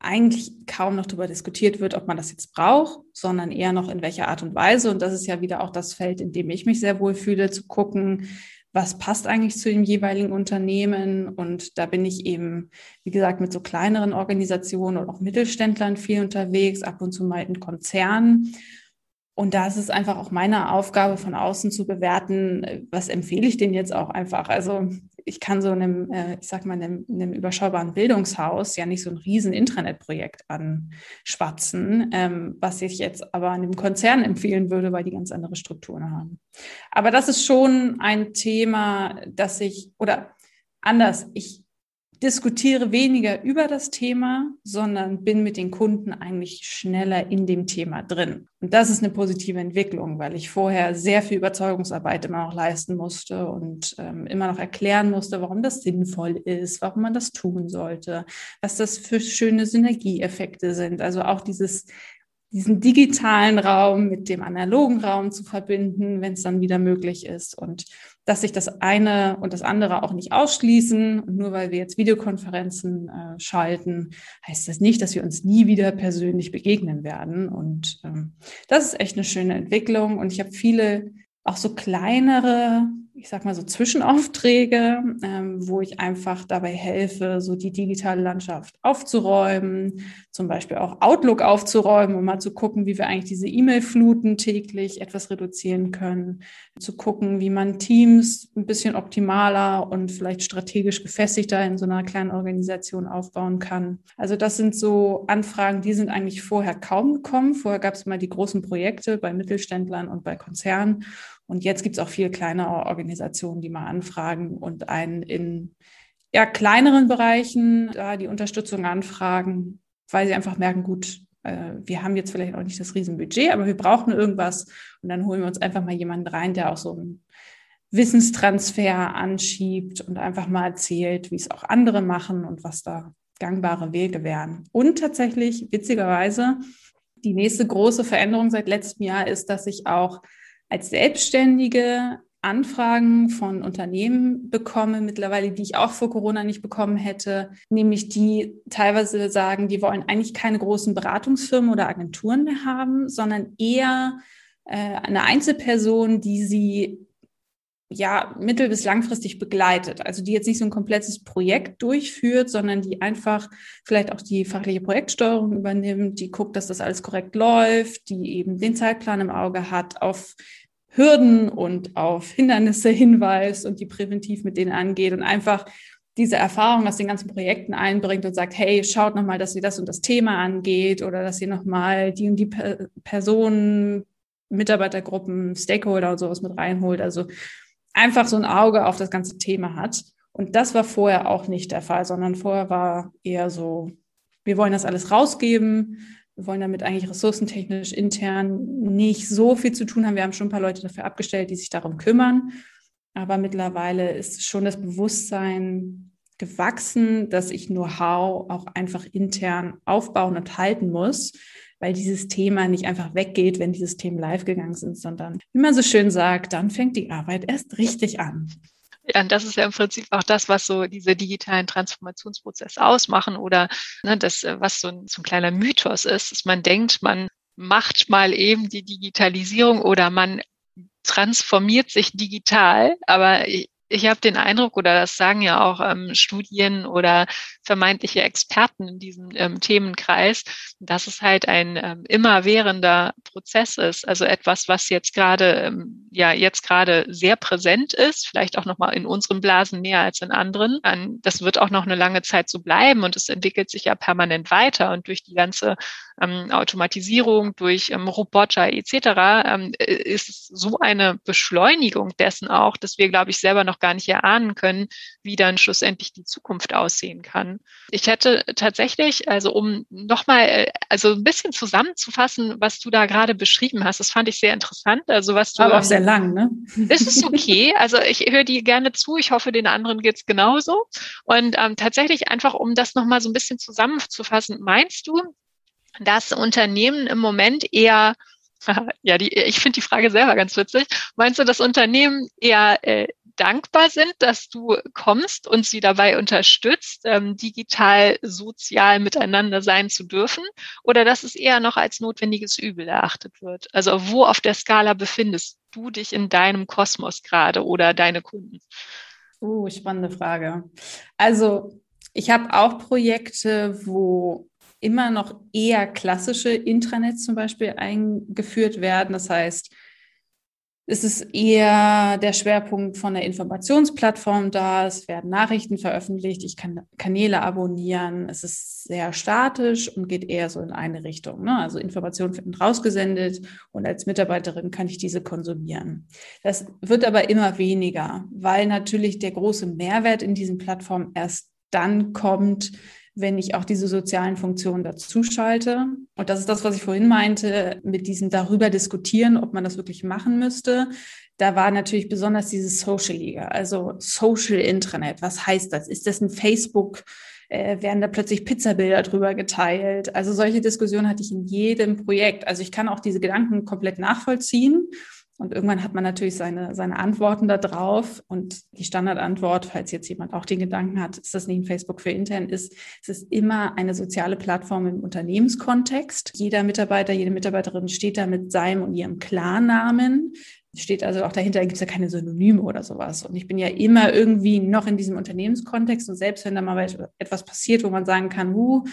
eigentlich kaum noch darüber diskutiert wird, ob man das jetzt braucht, sondern eher noch in welcher Art und Weise. Und das ist ja wieder auch das Feld, in dem ich mich sehr wohl fühle, zu gucken, was passt eigentlich zu dem jeweiligen Unternehmen. Und da bin ich eben, wie gesagt, mit so kleineren Organisationen und auch Mittelständlern viel unterwegs, ab und zu mal in Konzernen. Und da ist es einfach auch meine Aufgabe, von außen zu bewerten, was empfehle ich denen jetzt auch einfach. Also ich kann so einem, äh, ich sag mal, einem, einem, überschaubaren Bildungshaus ja nicht so ein riesen Intranet-Projekt anschwatzen, ähm, was ich jetzt aber einem Konzern empfehlen würde, weil die ganz andere Strukturen haben. Aber das ist schon ein Thema, das ich, oder anders. Ich diskutiere weniger über das Thema, sondern bin mit den Kunden eigentlich schneller in dem Thema drin. Und das ist eine positive Entwicklung, weil ich vorher sehr viel Überzeugungsarbeit immer noch leisten musste und ähm, immer noch erklären musste, warum das sinnvoll ist, warum man das tun sollte, was das für schöne Synergieeffekte sind. Also auch dieses diesen digitalen Raum mit dem analogen Raum zu verbinden, wenn es dann wieder möglich ist. Und dass sich das eine und das andere auch nicht ausschließen. Und nur weil wir jetzt Videokonferenzen äh, schalten, heißt das nicht, dass wir uns nie wieder persönlich begegnen werden. Und ähm, das ist echt eine schöne Entwicklung. Und ich habe viele auch so kleinere ich sag mal so Zwischenaufträge, ähm, wo ich einfach dabei helfe, so die digitale Landschaft aufzuräumen, zum Beispiel auch Outlook aufzuräumen, um mal zu gucken, wie wir eigentlich diese E-Mail-Fluten täglich etwas reduzieren können, zu gucken, wie man Teams ein bisschen optimaler und vielleicht strategisch gefestigter in so einer kleinen Organisation aufbauen kann. Also das sind so Anfragen, die sind eigentlich vorher kaum gekommen. Vorher gab es mal die großen Projekte bei Mittelständlern und bei Konzernen. Und jetzt gibt es auch viel kleinere Organisationen, die mal anfragen und einen in ja, kleineren Bereichen da die Unterstützung anfragen, weil sie einfach merken, gut, äh, wir haben jetzt vielleicht auch nicht das Riesenbudget, aber wir brauchen irgendwas. Und dann holen wir uns einfach mal jemanden rein, der auch so einen Wissenstransfer anschiebt und einfach mal erzählt, wie es auch andere machen und was da gangbare Wege wären. Und tatsächlich, witzigerweise, die nächste große Veränderung seit letztem Jahr ist, dass ich auch als Selbstständige Anfragen von Unternehmen bekomme, mittlerweile, die ich auch vor Corona nicht bekommen hätte, nämlich die teilweise sagen, die wollen eigentlich keine großen Beratungsfirmen oder Agenturen mehr haben, sondern eher äh, eine Einzelperson, die sie ja mittel- bis langfristig begleitet. Also die jetzt nicht so ein komplettes Projekt durchführt, sondern die einfach vielleicht auch die fachliche Projektsteuerung übernimmt, die guckt, dass das alles korrekt läuft, die eben den Zeitplan im Auge hat, auf Hürden und auf Hindernisse hinweist und die präventiv mit denen angeht und einfach diese Erfahrung aus den ganzen Projekten einbringt und sagt, hey, schaut nochmal, dass ihr das und das Thema angeht oder dass ihr nochmal die und die Personen, Mitarbeitergruppen, Stakeholder und sowas mit reinholt. Also einfach so ein Auge auf das ganze Thema hat. Und das war vorher auch nicht der Fall, sondern vorher war eher so, wir wollen das alles rausgeben, wir wollen damit eigentlich ressourcentechnisch intern nicht so viel zu tun haben. Wir haben schon ein paar Leute dafür abgestellt, die sich darum kümmern. Aber mittlerweile ist schon das Bewusstsein gewachsen, dass ich Know-how auch einfach intern aufbauen und halten muss, weil dieses Thema nicht einfach weggeht, wenn die Systeme live gegangen sind, sondern wie man so schön sagt, dann fängt die Arbeit erst richtig an. Ja, und das ist ja im Prinzip auch das, was so diese digitalen Transformationsprozesse ausmachen oder ne, das, äh, was so ein, so ein kleiner Mythos ist, dass man denkt, man macht mal eben die Digitalisierung oder man transformiert sich digital, aber ich habe den Eindruck, oder das sagen ja auch ähm, Studien oder vermeintliche Experten in diesem ähm, Themenkreis, dass es halt ein ähm, immerwährender Prozess ist. Also etwas, was jetzt gerade, ähm, ja, jetzt gerade sehr präsent ist, vielleicht auch nochmal in unseren Blasen mehr als in anderen. Das wird auch noch eine lange Zeit so bleiben und es entwickelt sich ja permanent weiter und durch die ganze ähm, Automatisierung, durch ähm, Roboter etc. Ähm, ist es so eine Beschleunigung dessen auch, dass wir, glaube ich, selber noch gar nicht erahnen können, wie dann schlussendlich die Zukunft aussehen kann. Ich hätte tatsächlich, also um nochmal, äh, also ein bisschen zusammenzufassen, was du da gerade beschrieben hast, das fand ich sehr interessant. Also was du. Aber auch sehr lang, ne? Ist es okay? Also ich höre dir gerne zu. Ich hoffe, den anderen geht's genauso. Und ähm, tatsächlich einfach, um das nochmal so ein bisschen zusammenzufassen, meinst du, dass Unternehmen im Moment eher, ja, die, ich finde die Frage selber ganz witzig, meinst du, dass Unternehmen eher äh, dankbar sind, dass du kommst und sie dabei unterstützt, ähm, digital, sozial miteinander sein zu dürfen, oder dass es eher noch als notwendiges Übel erachtet wird? Also wo auf der Skala befindest du dich in deinem Kosmos gerade oder deine Kunden? Uh, spannende Frage. Also ich habe auch Projekte, wo immer noch eher klassische Intranets zum Beispiel eingeführt werden. Das heißt, es ist eher der Schwerpunkt von der Informationsplattform da. Es werden Nachrichten veröffentlicht. Ich kann Kanäle abonnieren. Es ist sehr statisch und geht eher so in eine Richtung. Ne? Also Informationen werden rausgesendet und als Mitarbeiterin kann ich diese konsumieren. Das wird aber immer weniger, weil natürlich der große Mehrwert in diesen Plattformen erst dann kommt, wenn ich auch diese sozialen Funktionen dazu schalte. Und das ist das, was ich vorhin meinte, mit diesem darüber diskutieren, ob man das wirklich machen müsste. Da war natürlich besonders dieses Social Liga, also Social Intranet. Was heißt das? Ist das ein Facebook? Äh, werden da plötzlich Pizzabilder drüber geteilt? Also solche Diskussionen hatte ich in jedem Projekt. Also ich kann auch diese Gedanken komplett nachvollziehen und irgendwann hat man natürlich seine, seine Antworten da drauf. Und die Standardantwort, falls jetzt jemand auch den Gedanken hat, ist das nicht ein Facebook für intern, ist, es ist immer eine soziale Plattform im Unternehmenskontext. Jeder Mitarbeiter, jede Mitarbeiterin steht da mit seinem und ihrem Klarnamen. Steht also auch dahinter, gibt es ja keine Synonyme oder sowas. Und ich bin ja immer irgendwie noch in diesem Unternehmenskontext. Und selbst wenn da mal etwas passiert, wo man sagen kann, uh,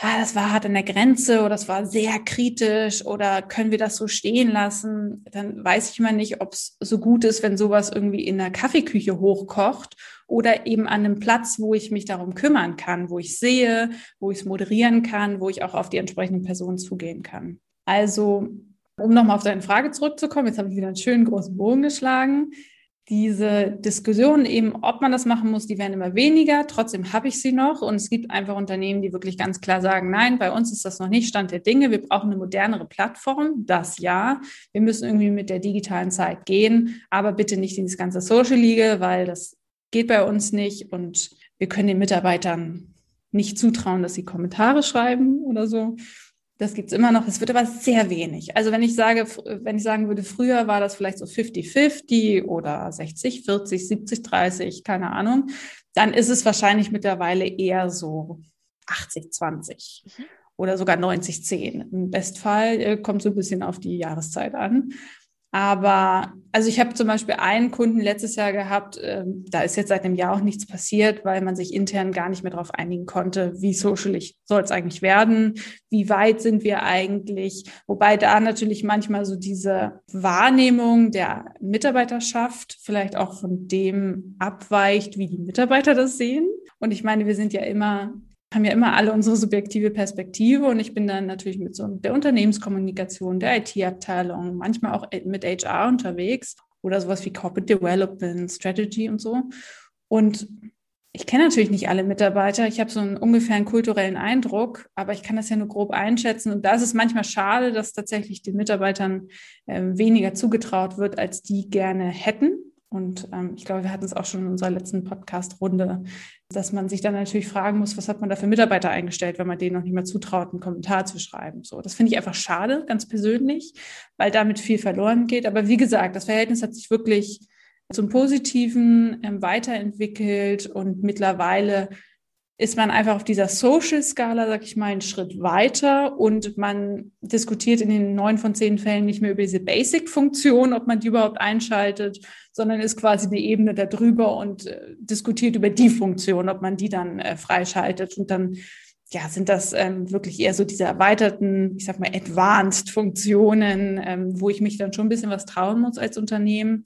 ah, das war hart an der Grenze oder das war sehr kritisch oder können wir das so stehen lassen, dann weiß ich immer nicht, ob es so gut ist, wenn sowas irgendwie in der Kaffeeküche hochkocht oder eben an einem Platz, wo ich mich darum kümmern kann, wo ich sehe, wo ich es moderieren kann, wo ich auch auf die entsprechenden Personen zugehen kann. Also, um nochmal auf deine Frage zurückzukommen, jetzt habe ich wieder einen schönen großen Bogen geschlagen diese Diskussionen eben, ob man das machen muss, die werden immer weniger. Trotzdem habe ich sie noch. Und es gibt einfach Unternehmen, die wirklich ganz klar sagen, nein, bei uns ist das noch nicht Stand der Dinge. Wir brauchen eine modernere Plattform. Das ja. Wir müssen irgendwie mit der digitalen Zeit gehen, aber bitte nicht dieses ganze Social League, weil das geht bei uns nicht. Und wir können den Mitarbeitern nicht zutrauen, dass sie Kommentare schreiben oder so. Das gibt's immer noch. Es wird aber sehr wenig. Also wenn ich sage, wenn ich sagen würde, früher war das vielleicht so 50-50 oder 60, 40, 70, 30, keine Ahnung, dann ist es wahrscheinlich mittlerweile eher so 80, 20 mhm. oder sogar 90, 10. Im Bestfall äh, kommt so ein bisschen auf die Jahreszeit an. Aber also ich habe zum Beispiel einen Kunden letztes Jahr gehabt, äh, da ist jetzt seit einem Jahr auch nichts passiert, weil man sich intern gar nicht mehr darauf einigen konnte, wie socialig soll es eigentlich werden, wie weit sind wir eigentlich. Wobei da natürlich manchmal so diese Wahrnehmung der Mitarbeiterschaft vielleicht auch von dem abweicht, wie die Mitarbeiter das sehen. Und ich meine, wir sind ja immer haben ja immer alle unsere subjektive Perspektive und ich bin dann natürlich mit so der Unternehmenskommunikation, der IT-Abteilung, manchmal auch mit HR unterwegs oder sowas wie Corporate Development, Strategy und so. Und ich kenne natürlich nicht alle Mitarbeiter. Ich habe so einen ungefähren kulturellen Eindruck, aber ich kann das ja nur grob einschätzen. Und da ist es manchmal schade, dass tatsächlich den Mitarbeitern äh, weniger zugetraut wird, als die gerne hätten. Und ähm, ich glaube, wir hatten es auch schon in unserer letzten Podcast-Runde, dass man sich dann natürlich fragen muss, was hat man da für Mitarbeiter eingestellt, wenn man denen noch nicht mehr zutraut, einen Kommentar zu schreiben. So, das finde ich einfach schade, ganz persönlich, weil damit viel verloren geht. Aber wie gesagt, das Verhältnis hat sich wirklich zum Positiven ähm, weiterentwickelt und mittlerweile ist man einfach auf dieser Social-Skala, sag ich mal, einen Schritt weiter und man diskutiert in den neun von zehn Fällen nicht mehr über diese Basic-Funktion, ob man die überhaupt einschaltet, sondern ist quasi eine Ebene darüber und äh, diskutiert über die Funktion, ob man die dann äh, freischaltet und dann ja, sind das ähm, wirklich eher so diese erweiterten, ich sag mal, Advanced-Funktionen, ähm, wo ich mich dann schon ein bisschen was trauen muss als Unternehmen.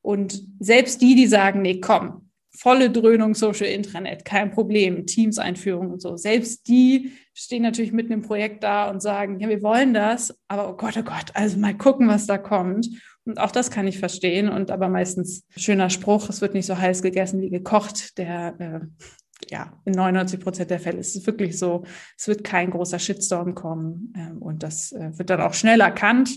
Und selbst die, die sagen, nee, komm, volle Dröhnung Social Intranet, kein Problem, Teams-Einführung und so. Selbst die stehen natürlich mitten im Projekt da und sagen, ja, wir wollen das, aber oh Gott, oh Gott, also mal gucken, was da kommt. Und auch das kann ich verstehen. Und aber meistens schöner Spruch, es wird nicht so heiß gegessen wie gekocht. Der äh, ja, in 99 Prozent der Fälle ist es wirklich so, es wird kein großer Shitstorm kommen. Ähm, und das äh, wird dann auch schnell erkannt.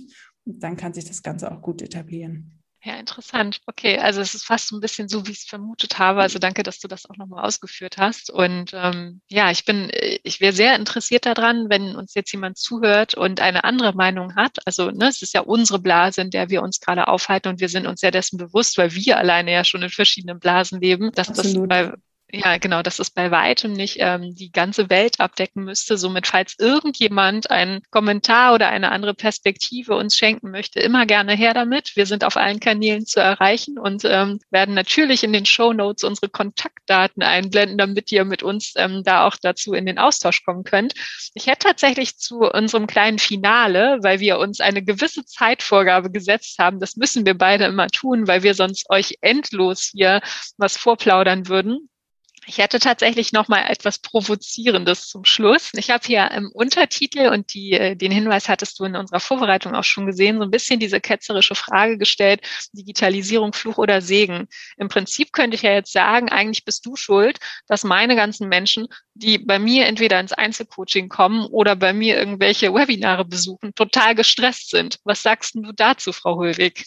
Und dann kann sich das Ganze auch gut etablieren. Ja, interessant. Okay, also es ist fast so ein bisschen so, wie ich es vermutet habe. Also danke, dass du das auch nochmal ausgeführt hast. Und ähm, ja, ich bin, ich wäre sehr interessiert daran, wenn uns jetzt jemand zuhört und eine andere Meinung hat. Also ne, es ist ja unsere Blase, in der wir uns gerade aufhalten und wir sind uns ja dessen bewusst, weil wir alleine ja schon in verschiedenen Blasen leben, dass Absolut. das bei Ja, genau, dass es bei weitem nicht ähm, die ganze Welt abdecken müsste. Somit, falls irgendjemand einen Kommentar oder eine andere Perspektive uns schenken möchte, immer gerne her damit. Wir sind auf allen Kanälen zu erreichen und ähm, werden natürlich in den Show Notes unsere Kontaktdaten einblenden, damit ihr mit uns ähm, da auch dazu in den Austausch kommen könnt. Ich hätte tatsächlich zu unserem kleinen Finale, weil wir uns eine gewisse Zeitvorgabe gesetzt haben, das müssen wir beide immer tun, weil wir sonst euch endlos hier was vorplaudern würden ich hätte tatsächlich noch mal etwas Provozierendes zum Schluss. Ich habe hier im Untertitel und die, äh, den Hinweis hattest du in unserer Vorbereitung auch schon gesehen, so ein bisschen diese ketzerische Frage gestellt, Digitalisierung, Fluch oder Segen. Im Prinzip könnte ich ja jetzt sagen, eigentlich bist du schuld, dass meine ganzen Menschen, die bei mir entweder ins Einzelcoaching kommen oder bei mir irgendwelche Webinare besuchen, total gestresst sind. Was sagst du dazu, Frau Hulwig?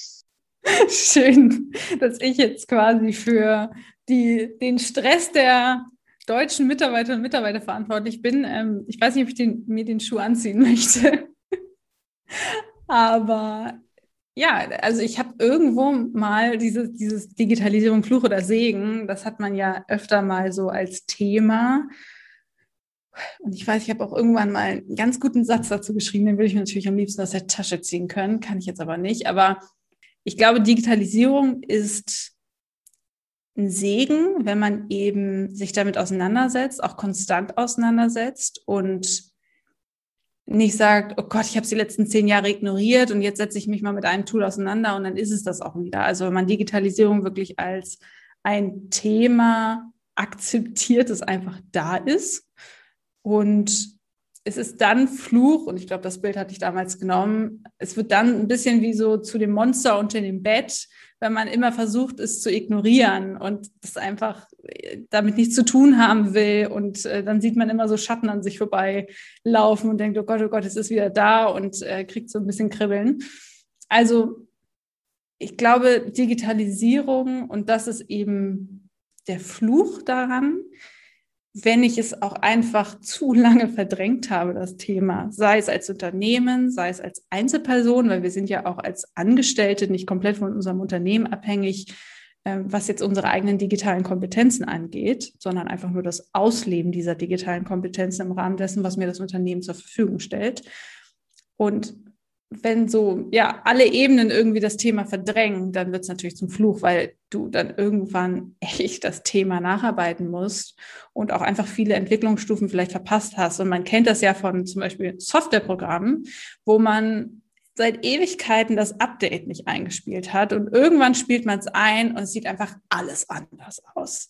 Schön, dass ich jetzt quasi für die, den Stress der deutschen Mitarbeiterinnen und Mitarbeiter verantwortlich bin. Ähm, ich weiß nicht, ob ich den, mir den Schuh anziehen möchte. Aber ja, also ich habe irgendwo mal diese, dieses Digitalisierung Fluch oder Segen, das hat man ja öfter mal so als Thema. Und ich weiß, ich habe auch irgendwann mal einen ganz guten Satz dazu geschrieben, den würde ich mir natürlich am liebsten aus der Tasche ziehen können, kann ich jetzt aber nicht. Aber ich glaube, Digitalisierung ist ein Segen, wenn man eben sich damit auseinandersetzt, auch konstant auseinandersetzt und nicht sagt, oh Gott, ich habe die letzten zehn Jahre ignoriert und jetzt setze ich mich mal mit einem Tool auseinander und dann ist es das auch wieder. Also wenn man Digitalisierung wirklich als ein Thema akzeptiert, das einfach da ist und es ist dann Fluch, und ich glaube, das Bild hatte ich damals genommen, es wird dann ein bisschen wie so zu dem Monster unter dem Bett, wenn man immer versucht, es zu ignorieren und das einfach äh, damit nichts zu tun haben will. Und äh, dann sieht man immer so Schatten an sich vorbeilaufen und denkt, oh Gott, oh Gott, es ist wieder da und äh, kriegt so ein bisschen Kribbeln. Also ich glaube, Digitalisierung, und das ist eben der Fluch daran, wenn ich es auch einfach zu lange verdrängt habe, das Thema, sei es als Unternehmen, sei es als Einzelperson, weil wir sind ja auch als Angestellte nicht komplett von unserem Unternehmen abhängig, ähm, was jetzt unsere eigenen digitalen Kompetenzen angeht, sondern einfach nur das Ausleben dieser digitalen Kompetenzen im Rahmen dessen, was mir das Unternehmen zur Verfügung stellt. Und wenn so, ja, alle Ebenen irgendwie das Thema verdrängen, dann wird es natürlich zum Fluch, weil du dann irgendwann echt das Thema nacharbeiten musst und auch einfach viele Entwicklungsstufen vielleicht verpasst hast. Und man kennt das ja von zum Beispiel Softwareprogrammen, wo man seit Ewigkeiten das Update nicht eingespielt hat und irgendwann spielt man es ein und es sieht einfach alles anders aus.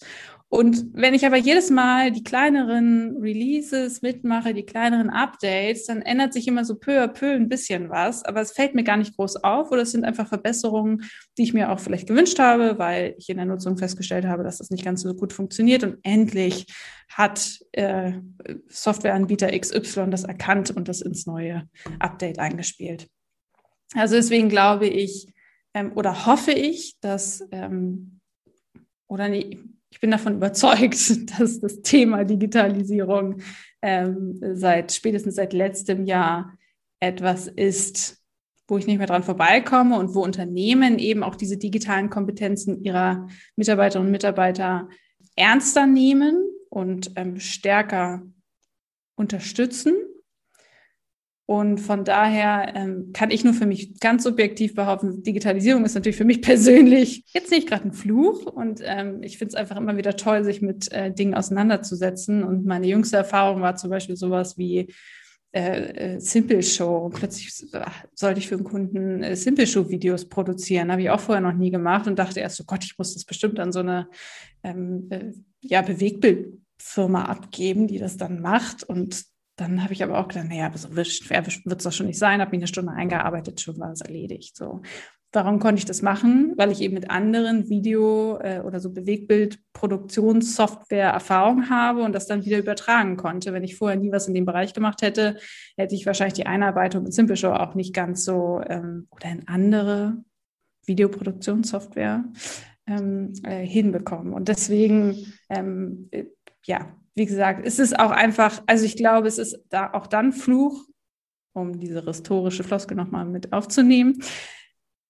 Und wenn ich aber jedes Mal die kleineren Releases mitmache, die kleineren Updates, dann ändert sich immer so peu à peu ein bisschen was, aber es fällt mir gar nicht groß auf oder es sind einfach Verbesserungen, die ich mir auch vielleicht gewünscht habe, weil ich in der Nutzung festgestellt habe, dass das nicht ganz so gut funktioniert und endlich hat äh, Softwareanbieter XY das erkannt und das ins neue Update eingespielt. Also deswegen glaube ich ähm, oder hoffe ich, dass, ähm, oder nee, ich bin davon überzeugt, dass das Thema Digitalisierung ähm, seit spätestens seit letztem Jahr etwas ist, wo ich nicht mehr dran vorbeikomme und wo Unternehmen eben auch diese digitalen Kompetenzen ihrer Mitarbeiterinnen und Mitarbeiter ernster nehmen und ähm, stärker unterstützen und von daher ähm, kann ich nur für mich ganz subjektiv behaupten, Digitalisierung ist natürlich für mich persönlich jetzt nicht gerade ein Fluch. Und ähm, ich finde es einfach immer wieder toll, sich mit äh, Dingen auseinanderzusetzen. Und meine jüngste Erfahrung war zum Beispiel sowas wie äh, äh Simple Show. Plötzlich sollte ich für einen Kunden äh, Simple Show Videos produzieren. Habe ich auch vorher noch nie gemacht und dachte erst, oh Gott, ich muss das bestimmt an so eine ähm, äh, ja, Bewegtbildfirma abgeben, die das dann macht. Und dann habe ich aber auch gedacht, naja, so wird es doch schon nicht sein, habe mich eine Stunde eingearbeitet, schon war es erledigt. So. Warum konnte ich das machen? Weil ich eben mit anderen Video- äh, oder so Bewegtbildproduktionssoftware Erfahrung habe und das dann wieder übertragen konnte. Wenn ich vorher nie was in dem Bereich gemacht hätte, hätte ich wahrscheinlich die Einarbeitung in Simple Show auch nicht ganz so ähm, oder in andere Videoproduktionssoftware ähm, äh, hinbekommen. Und deswegen, ähm, äh, ja, wie gesagt, es ist auch einfach, also ich glaube, es ist da auch dann Fluch, um diese historische Floskel nochmal mit aufzunehmen,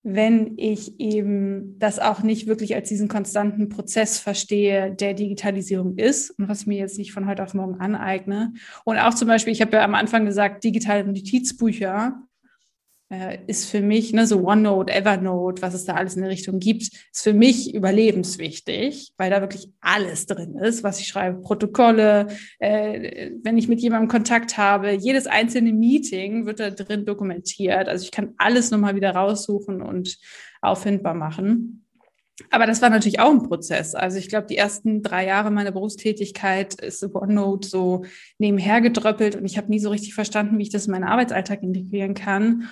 wenn ich eben das auch nicht wirklich als diesen konstanten Prozess verstehe, der Digitalisierung ist und was mir jetzt nicht von heute auf morgen aneigne. Und auch zum Beispiel, ich habe ja am Anfang gesagt, digitale Notizbücher äh, ist für mich, ne, so OneNote, Evernote, was es da alles in der Richtung gibt, ist für mich überlebenswichtig, weil da wirklich alles drin ist, was ich schreibe, Protokolle, äh, wenn ich mit jemandem Kontakt habe, jedes einzelne Meeting wird da drin dokumentiert. Also ich kann alles nochmal wieder raussuchen und auffindbar machen. Aber das war natürlich auch ein Prozess. Also ich glaube, die ersten drei Jahre meiner Berufstätigkeit ist OneNote so nebenher gedröppelt und ich habe nie so richtig verstanden, wie ich das in meinen Arbeitsalltag integrieren kann.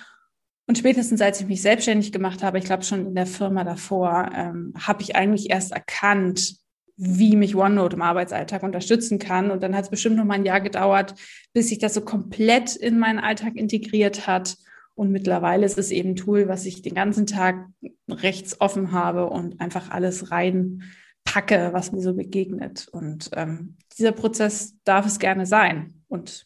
Und spätestens als ich mich selbstständig gemacht habe, ich glaube schon in der Firma davor, ähm, habe ich eigentlich erst erkannt, wie mich OneNote im Arbeitsalltag unterstützen kann. Und dann hat es bestimmt noch mal ein Jahr gedauert, bis sich das so komplett in meinen Alltag integriert hat. Und mittlerweile ist es eben ein Tool, was ich den ganzen Tag rechts offen habe und einfach alles reinpacke, was mir so begegnet. Und ähm, dieser Prozess darf es gerne sein. Und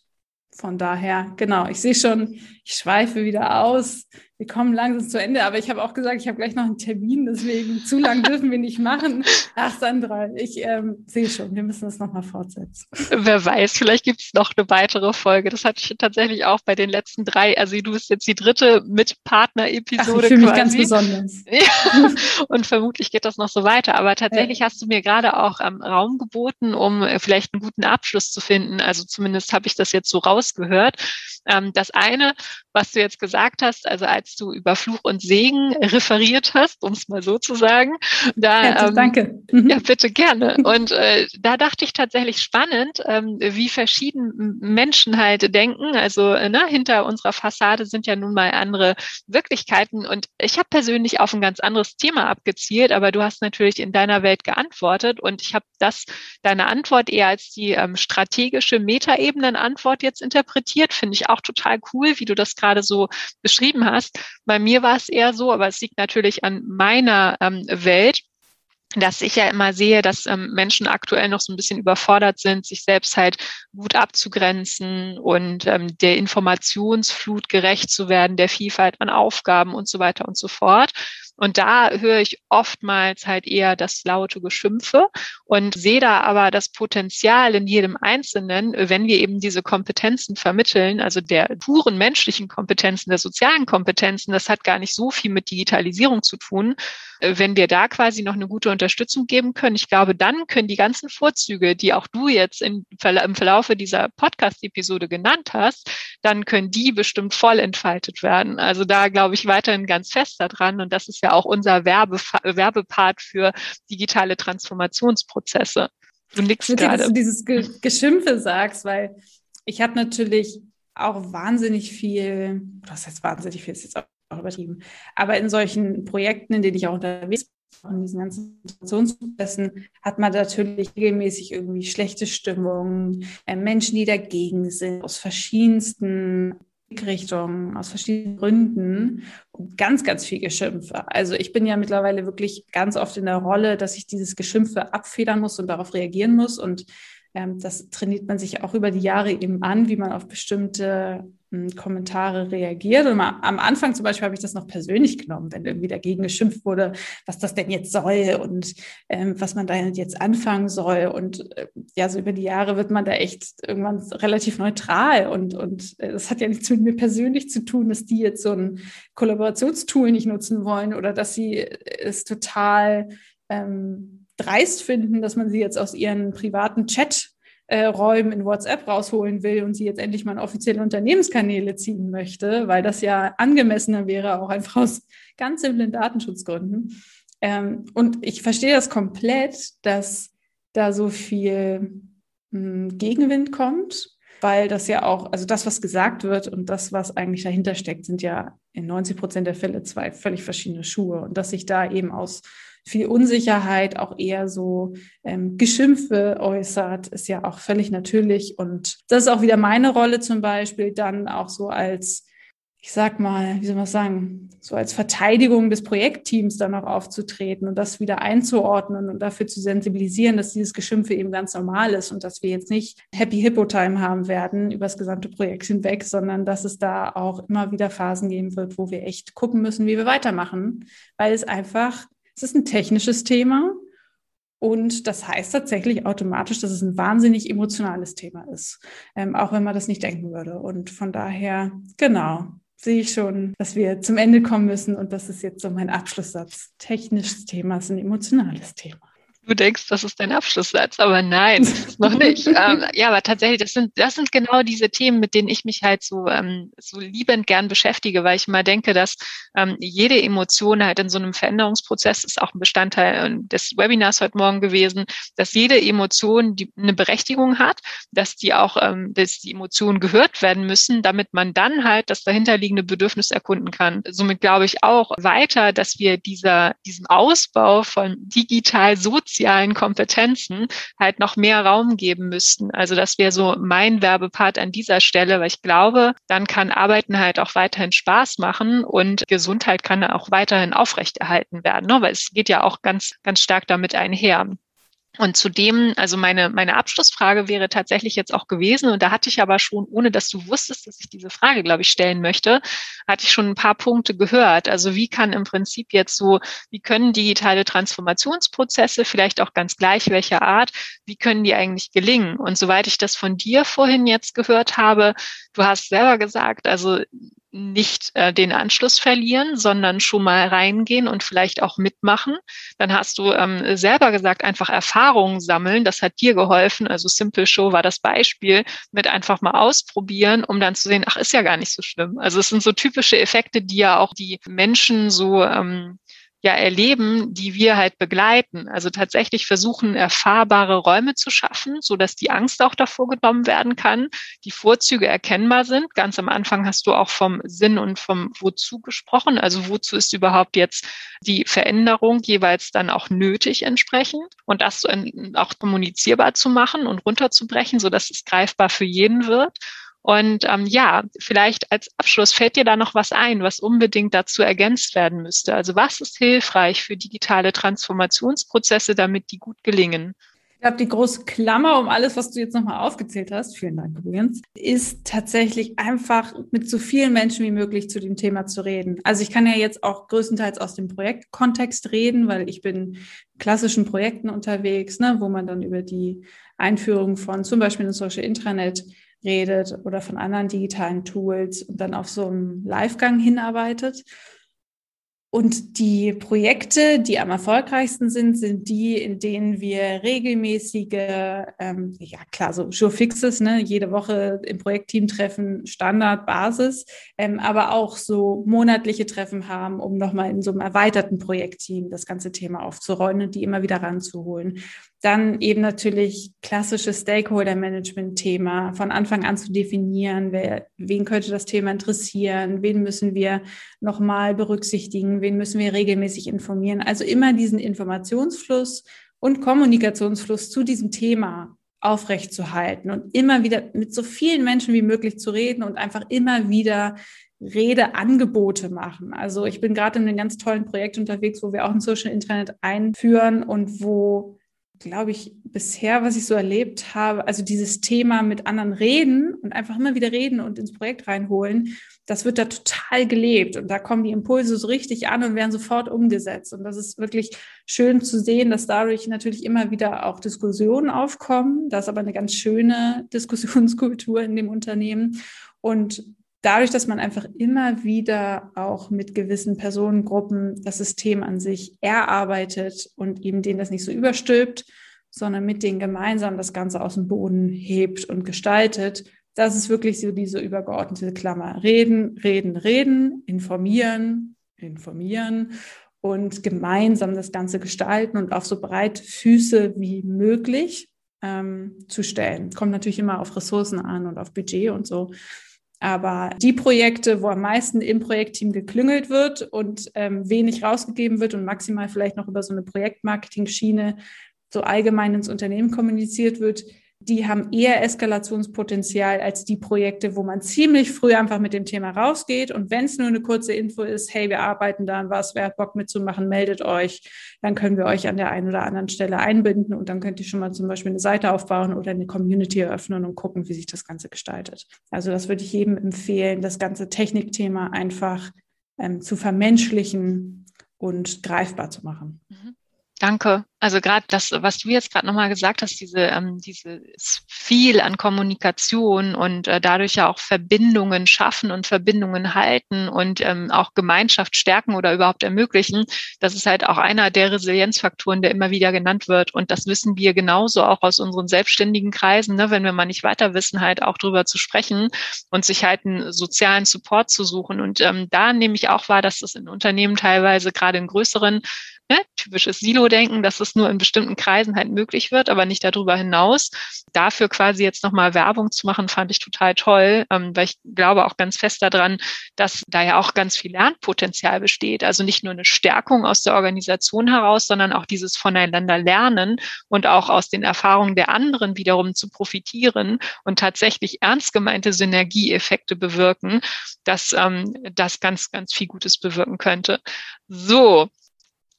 von daher, genau, ich sehe schon, ich schweife wieder aus wir kommen langsam zu Ende, aber ich habe auch gesagt, ich habe gleich noch einen Termin, deswegen zu lang dürfen wir nicht machen. Ach, Sandra, ich ähm, sehe schon, wir müssen das nochmal fortsetzen. Wer weiß, vielleicht gibt es noch eine weitere Folge. Das hatte ich tatsächlich auch bei den letzten drei. Also du bist jetzt die dritte Mitpartner-Episode. Ich fühle mich ganz besonders. Ja, und vermutlich geht das noch so weiter. Aber tatsächlich ja. hast du mir gerade auch ähm, Raum geboten, um äh, vielleicht einen guten Abschluss zu finden. Also zumindest habe ich das jetzt so rausgehört. Ähm, das eine, was du jetzt gesagt hast, also als du über Fluch und Segen referiert hast, um es mal so zu sagen. Da, ähm, danke. Mhm. Ja, bitte gerne. Und äh, da dachte ich tatsächlich spannend, ähm, wie verschieden Menschen halt denken. Also äh, ne, hinter unserer Fassade sind ja nun mal andere Wirklichkeiten. Und ich habe persönlich auf ein ganz anderes Thema abgezielt, aber du hast natürlich in deiner Welt geantwortet. Und ich habe das, deine Antwort eher als die ähm, strategische Metaebenen-Antwort jetzt interpretiert. Finde ich auch total cool, wie du das gerade so beschrieben hast. Bei mir war es eher so, aber es liegt natürlich an meiner ähm, Welt dass ich ja immer sehe, dass ähm, Menschen aktuell noch so ein bisschen überfordert sind, sich selbst halt gut abzugrenzen und ähm, der Informationsflut gerecht zu werden, der Vielfalt an Aufgaben und so weiter und so fort. Und da höre ich oftmals halt eher das laute Geschimpfe und sehe da aber das Potenzial in jedem Einzelnen, wenn wir eben diese Kompetenzen vermitteln, also der puren menschlichen Kompetenzen, der sozialen Kompetenzen, das hat gar nicht so viel mit Digitalisierung zu tun. Wenn wir da quasi noch eine gute Unterstützung geben können, ich glaube, dann können die ganzen Vorzüge, die auch du jetzt im Verlaufe dieser Podcast-Episode genannt hast, dann können die bestimmt voll entfaltet werden. Also da glaube ich weiterhin ganz fest daran und das ist ja auch unser Werbe, Werbepart für digitale Transformationsprozesse. Du nix gerade. Dass du dieses Ge Geschimpfe sagst, weil ich habe natürlich auch wahnsinnig viel, das heißt wahnsinnig viel, ist jetzt auch übertrieben, aber in solchen Projekten, in denen ich auch unterwegs bin, in diesen ganzen Situationsprozessen hat man natürlich regelmäßig irgendwie schlechte Stimmung, äh, Menschen, die dagegen sind, aus verschiedensten Richtungen, aus verschiedenen Gründen und ganz, ganz viel Geschimpfe. Also ich bin ja mittlerweile wirklich ganz oft in der Rolle, dass ich dieses Geschimpfe abfedern muss und darauf reagieren muss. Und ähm, das trainiert man sich auch über die Jahre eben an, wie man auf bestimmte Kommentare reagiert. Und am Anfang zum Beispiel habe ich das noch persönlich genommen, wenn irgendwie dagegen geschimpft wurde, was das denn jetzt soll und ähm, was man da jetzt anfangen soll. Und äh, ja, so über die Jahre wird man da echt irgendwann relativ neutral. Und, und äh, das hat ja nichts mit mir persönlich zu tun, dass die jetzt so ein Kollaborationstool nicht nutzen wollen oder dass sie es total ähm, dreist finden, dass man sie jetzt aus ihren privaten Chat äh, Räumen in WhatsApp rausholen will und sie jetzt endlich mal in offizielle Unternehmenskanäle ziehen möchte, weil das ja angemessener wäre, auch einfach aus ganz simplen Datenschutzgründen. Ähm, und ich verstehe das komplett, dass da so viel mh, hm, Gegenwind kommt, weil das ja auch, also das, was gesagt wird und das, was eigentlich dahinter steckt, sind ja in 90 Prozent der Fälle zwei völlig verschiedene Schuhe. Und dass sich da eben aus viel Unsicherheit, auch eher so ähm, Geschimpfe äußert, ist ja auch völlig natürlich. Und das ist auch wieder meine Rolle zum Beispiel, dann auch so als ich sag mal, wie soll man sagen, so als Verteidigung des Projektteams dann auch aufzutreten und das wieder einzuordnen und dafür zu sensibilisieren, dass dieses Geschimpfe eben ganz normal ist und dass wir jetzt nicht Happy Hippo Time haben werden über das gesamte Projekt hinweg, sondern dass es da auch immer wieder Phasen geben wird, wo wir echt gucken müssen, wie wir weitermachen, weil es einfach, es ist ein technisches Thema und das heißt tatsächlich automatisch, dass es ein wahnsinnig emotionales Thema ist, ähm, auch wenn man das nicht denken würde. Und von daher, genau, sehe ich schon, dass wir zum Ende kommen müssen und das ist jetzt so mein Abschlusssatz. Technisches Thema ist ein emotionales Thema. Du denkst, das ist dein Abschlusssatz, aber nein, das ist noch nicht. ähm, ja, aber tatsächlich, das sind, das sind genau diese Themen, mit denen ich mich halt so, ähm, so liebend gern beschäftige, weil ich mal denke, dass ähm, jede Emotion halt in so einem Veränderungsprozess ist auch ein Bestandteil äh, des Webinars heute Morgen gewesen, dass jede Emotion die eine Berechtigung hat, dass die auch, ähm, dass die Emotionen gehört werden müssen, damit man dann halt das dahinterliegende Bedürfnis erkunden kann. Somit glaube ich auch weiter, dass wir dieser, diesem Ausbau von digital sozial sozialen Kompetenzen halt noch mehr Raum geben müssten. Also das wäre so mein Werbepart an dieser Stelle, weil ich glaube, dann kann Arbeiten halt auch weiterhin Spaß machen und Gesundheit kann auch weiterhin aufrechterhalten werden, ne? weil es geht ja auch ganz, ganz stark damit einher. Und zudem, also meine, meine Abschlussfrage wäre tatsächlich jetzt auch gewesen, und da hatte ich aber schon, ohne dass du wusstest, dass ich diese Frage, glaube ich, stellen möchte, hatte ich schon ein paar Punkte gehört. Also wie kann im Prinzip jetzt so, wie können digitale Transformationsprozesse, vielleicht auch ganz gleich welcher Art, wie können die eigentlich gelingen? Und soweit ich das von dir vorhin jetzt gehört habe, du hast selber gesagt, also nicht äh, den Anschluss verlieren, sondern schon mal reingehen und vielleicht auch mitmachen. Dann hast du ähm, selber gesagt, einfach Erfahrungen sammeln. Das hat dir geholfen. Also Simple Show war das Beispiel mit einfach mal ausprobieren, um dann zu sehen, ach, ist ja gar nicht so schlimm. Also es sind so typische Effekte, die ja auch die Menschen so ähm, ja erleben, die wir halt begleiten. Also tatsächlich versuchen, erfahrbare Räume zu schaffen, so dass die Angst auch davor genommen werden kann, die Vorzüge erkennbar sind. Ganz am Anfang hast du auch vom Sinn und vom Wozu gesprochen. Also wozu ist überhaupt jetzt die Veränderung jeweils dann auch nötig entsprechend und das auch kommunizierbar zu machen und runterzubrechen, so dass es greifbar für jeden wird. Und ähm, ja, vielleicht als Abschluss fällt dir da noch was ein, was unbedingt dazu ergänzt werden müsste. Also was ist hilfreich für digitale Transformationsprozesse, damit die gut gelingen? Ich glaube, die große Klammer um alles, was du jetzt nochmal aufgezählt hast, vielen Dank übrigens, ist tatsächlich einfach mit so vielen Menschen wie möglich zu dem Thema zu reden. Also ich kann ja jetzt auch größtenteils aus dem Projektkontext reden, weil ich bin in klassischen Projekten unterwegs, ne, wo man dann über die Einführung von zum Beispiel einem Social Intranet redet oder von anderen digitalen Tools und dann auf so einen Livegang hinarbeitet. Und die Projekte, die am erfolgreichsten sind, sind die, in denen wir regelmäßige, ähm, ja klar, so Sure Fixes, ne, jede Woche im Projektteam treffen, Standardbasis, ähm, aber auch so monatliche Treffen haben, um nochmal in so einem erweiterten Projektteam das ganze Thema aufzurollen und die immer wieder ranzuholen. Dann eben natürlich klassisches Stakeholder-Management-Thema, von Anfang an zu definieren, wer, wen könnte das Thema interessieren, wen müssen wir nochmal berücksichtigen, wen müssen wir regelmäßig informieren. Also immer diesen Informationsfluss und Kommunikationsfluss zu diesem Thema aufrechtzuhalten und immer wieder mit so vielen Menschen wie möglich zu reden und einfach immer wieder Redeangebote machen. Also ich bin gerade in einem ganz tollen Projekt unterwegs, wo wir auch ein Social Internet einführen und wo glaube ich, bisher, was ich so erlebt habe, also dieses Thema mit anderen reden und einfach immer wieder reden und ins Projekt reinholen, das wird da total gelebt und da kommen die Impulse so richtig an und werden sofort umgesetzt. Und das ist wirklich schön zu sehen, dass dadurch natürlich immer wieder auch Diskussionen aufkommen. Das ist aber eine ganz schöne Diskussionskultur in dem Unternehmen. Und dadurch, dass man einfach immer wieder auch mit gewissen Personengruppen das System an sich erarbeitet und eben denen das nicht so überstülpt, sondern mit denen gemeinsam das Ganze aus dem Boden hebt und gestaltet, das ist wirklich so diese übergeordnete Klammer. Reden, reden, reden, informieren, informieren und gemeinsam das Ganze gestalten und auf so breite Füße wie möglich ähm, zu stellen. Kommt natürlich immer auf Ressourcen an und auf Budget und so. Aber die Projekte, wo am meisten im Projektteam geklüngelt wird und ähm, wenig rausgegeben wird und maximal vielleicht noch über so eine Projektmarketing-Schiene so allgemein ins Unternehmen kommuniziert wird, die haben eher Eskalationspotenzial als die Projekte, wo man ziemlich früh einfach mit dem Thema rausgeht. Und wenn es nur eine kurze Info ist, hey, wir arbeiten da an was, wer hat Bock mitzumachen, meldet euch, dann können wir euch an der einen oder anderen Stelle einbinden und dann könnt ihr schon mal zum Beispiel eine Seite aufbauen oder eine Community eröffnen und gucken, wie sich das Ganze gestaltet. Also das würde ich jedem empfehlen, das ganze Technikthema einfach ähm, zu vermenschlichen und greifbar zu machen. Mhm. Danke. Also gerade das, was du jetzt gerade nochmal gesagt hast, diese, ähm, dieses viel an Kommunikation und äh, dadurch ja auch Verbindungen schaffen und Verbindungen halten und ähm, auch Gemeinschaft stärken oder überhaupt ermöglichen, das ist halt auch einer der Resilienzfaktoren, der immer wieder genannt wird. Und das wissen wir genauso auch aus unseren selbstständigen Kreisen, ne, wenn wir mal nicht weiter wissen, halt auch drüber zu sprechen und sich halt einen sozialen Support zu suchen. Und ähm, da nehme ich auch wahr, dass das in Unternehmen teilweise gerade in größeren ne, typisches Silo-Denken, dass es nur in bestimmten Kreisen halt möglich wird, aber nicht darüber hinaus. Dafür quasi jetzt nochmal Werbung zu machen, fand ich total toll, ähm, weil ich glaube auch ganz fest daran, dass da ja auch ganz viel Lernpotenzial besteht. Also nicht nur eine Stärkung aus der Organisation heraus, sondern auch dieses voneinander lernen und auch aus den Erfahrungen der anderen wiederum zu profitieren und tatsächlich ernst gemeinte Synergieeffekte bewirken, dass ähm, das ganz, ganz viel Gutes bewirken könnte. So,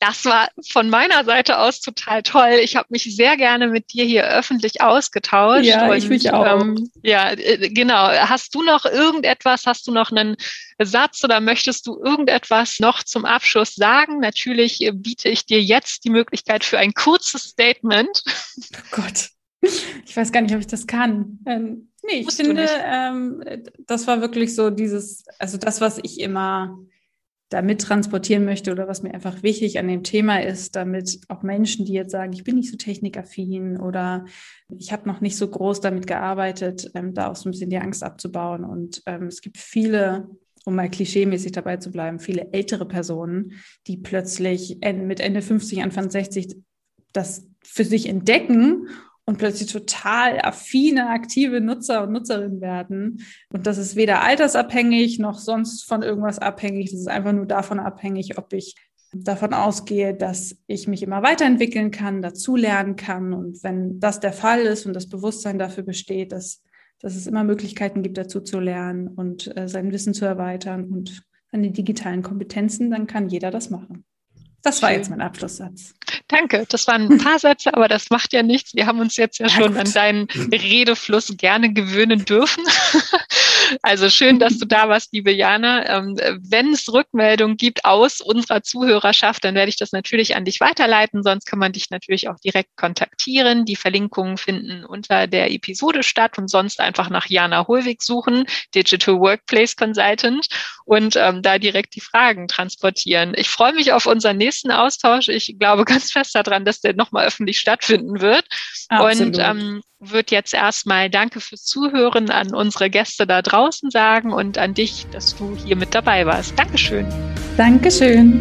das war von meiner Seite aus total toll. Ich habe mich sehr gerne mit dir hier öffentlich ausgetauscht. Ja, und, ich mich auch. Ähm, ja, äh, genau. Hast du noch irgendetwas? Hast du noch einen Satz oder möchtest du irgendetwas noch zum Abschluss sagen? Natürlich äh, biete ich dir jetzt die Möglichkeit für ein kurzes Statement. Oh Gott. Ich weiß gar nicht, ob ich das kann. Ähm, nee, ich Musst finde, ähm, das war wirklich so dieses, also das, was ich immer damit transportieren möchte oder was mir einfach wichtig an dem Thema ist, damit auch Menschen, die jetzt sagen, ich bin nicht so technikaffin oder ich habe noch nicht so groß damit gearbeitet, ähm, da auch so ein bisschen die Angst abzubauen. Und ähm, es gibt viele, um mal klischeemäßig dabei zu bleiben, viele ältere Personen, die plötzlich mit Ende 50, Anfang 60 das für sich entdecken und plötzlich total affine, aktive Nutzer und Nutzerinnen werden. Und das ist weder altersabhängig noch sonst von irgendwas abhängig. Das ist einfach nur davon abhängig, ob ich davon ausgehe, dass ich mich immer weiterentwickeln kann, dazulernen kann. Und wenn das der Fall ist und das Bewusstsein dafür besteht, dass, dass es immer Möglichkeiten gibt, dazu zu lernen und äh, sein Wissen zu erweitern und seine digitalen Kompetenzen, dann kann jeder das machen. Das war jetzt mein Abschlusssatz. Danke, das waren ein paar Sätze, aber das macht ja nichts. Wir haben uns jetzt ja, ja schon gut. an deinen Redefluss gerne gewöhnen dürfen. Also schön, dass du da warst, liebe Jana. Ähm, wenn es Rückmeldungen gibt aus unserer Zuhörerschaft, dann werde ich das natürlich an dich weiterleiten. Sonst kann man dich natürlich auch direkt kontaktieren. Die Verlinkungen finden unter der Episode statt und sonst einfach nach Jana Holwig suchen, Digital Workplace Consultant und ähm, da direkt die Fragen transportieren. Ich freue mich auf unseren nächsten Austausch. Ich glaube ganz fest daran, dass der nochmal öffentlich stattfinden wird. Absolut. Und ähm, wird jetzt erstmal Danke fürs Zuhören an unsere Gäste da draußen sagen und an dich, dass du hier mit dabei warst. Dankeschön. Dankeschön.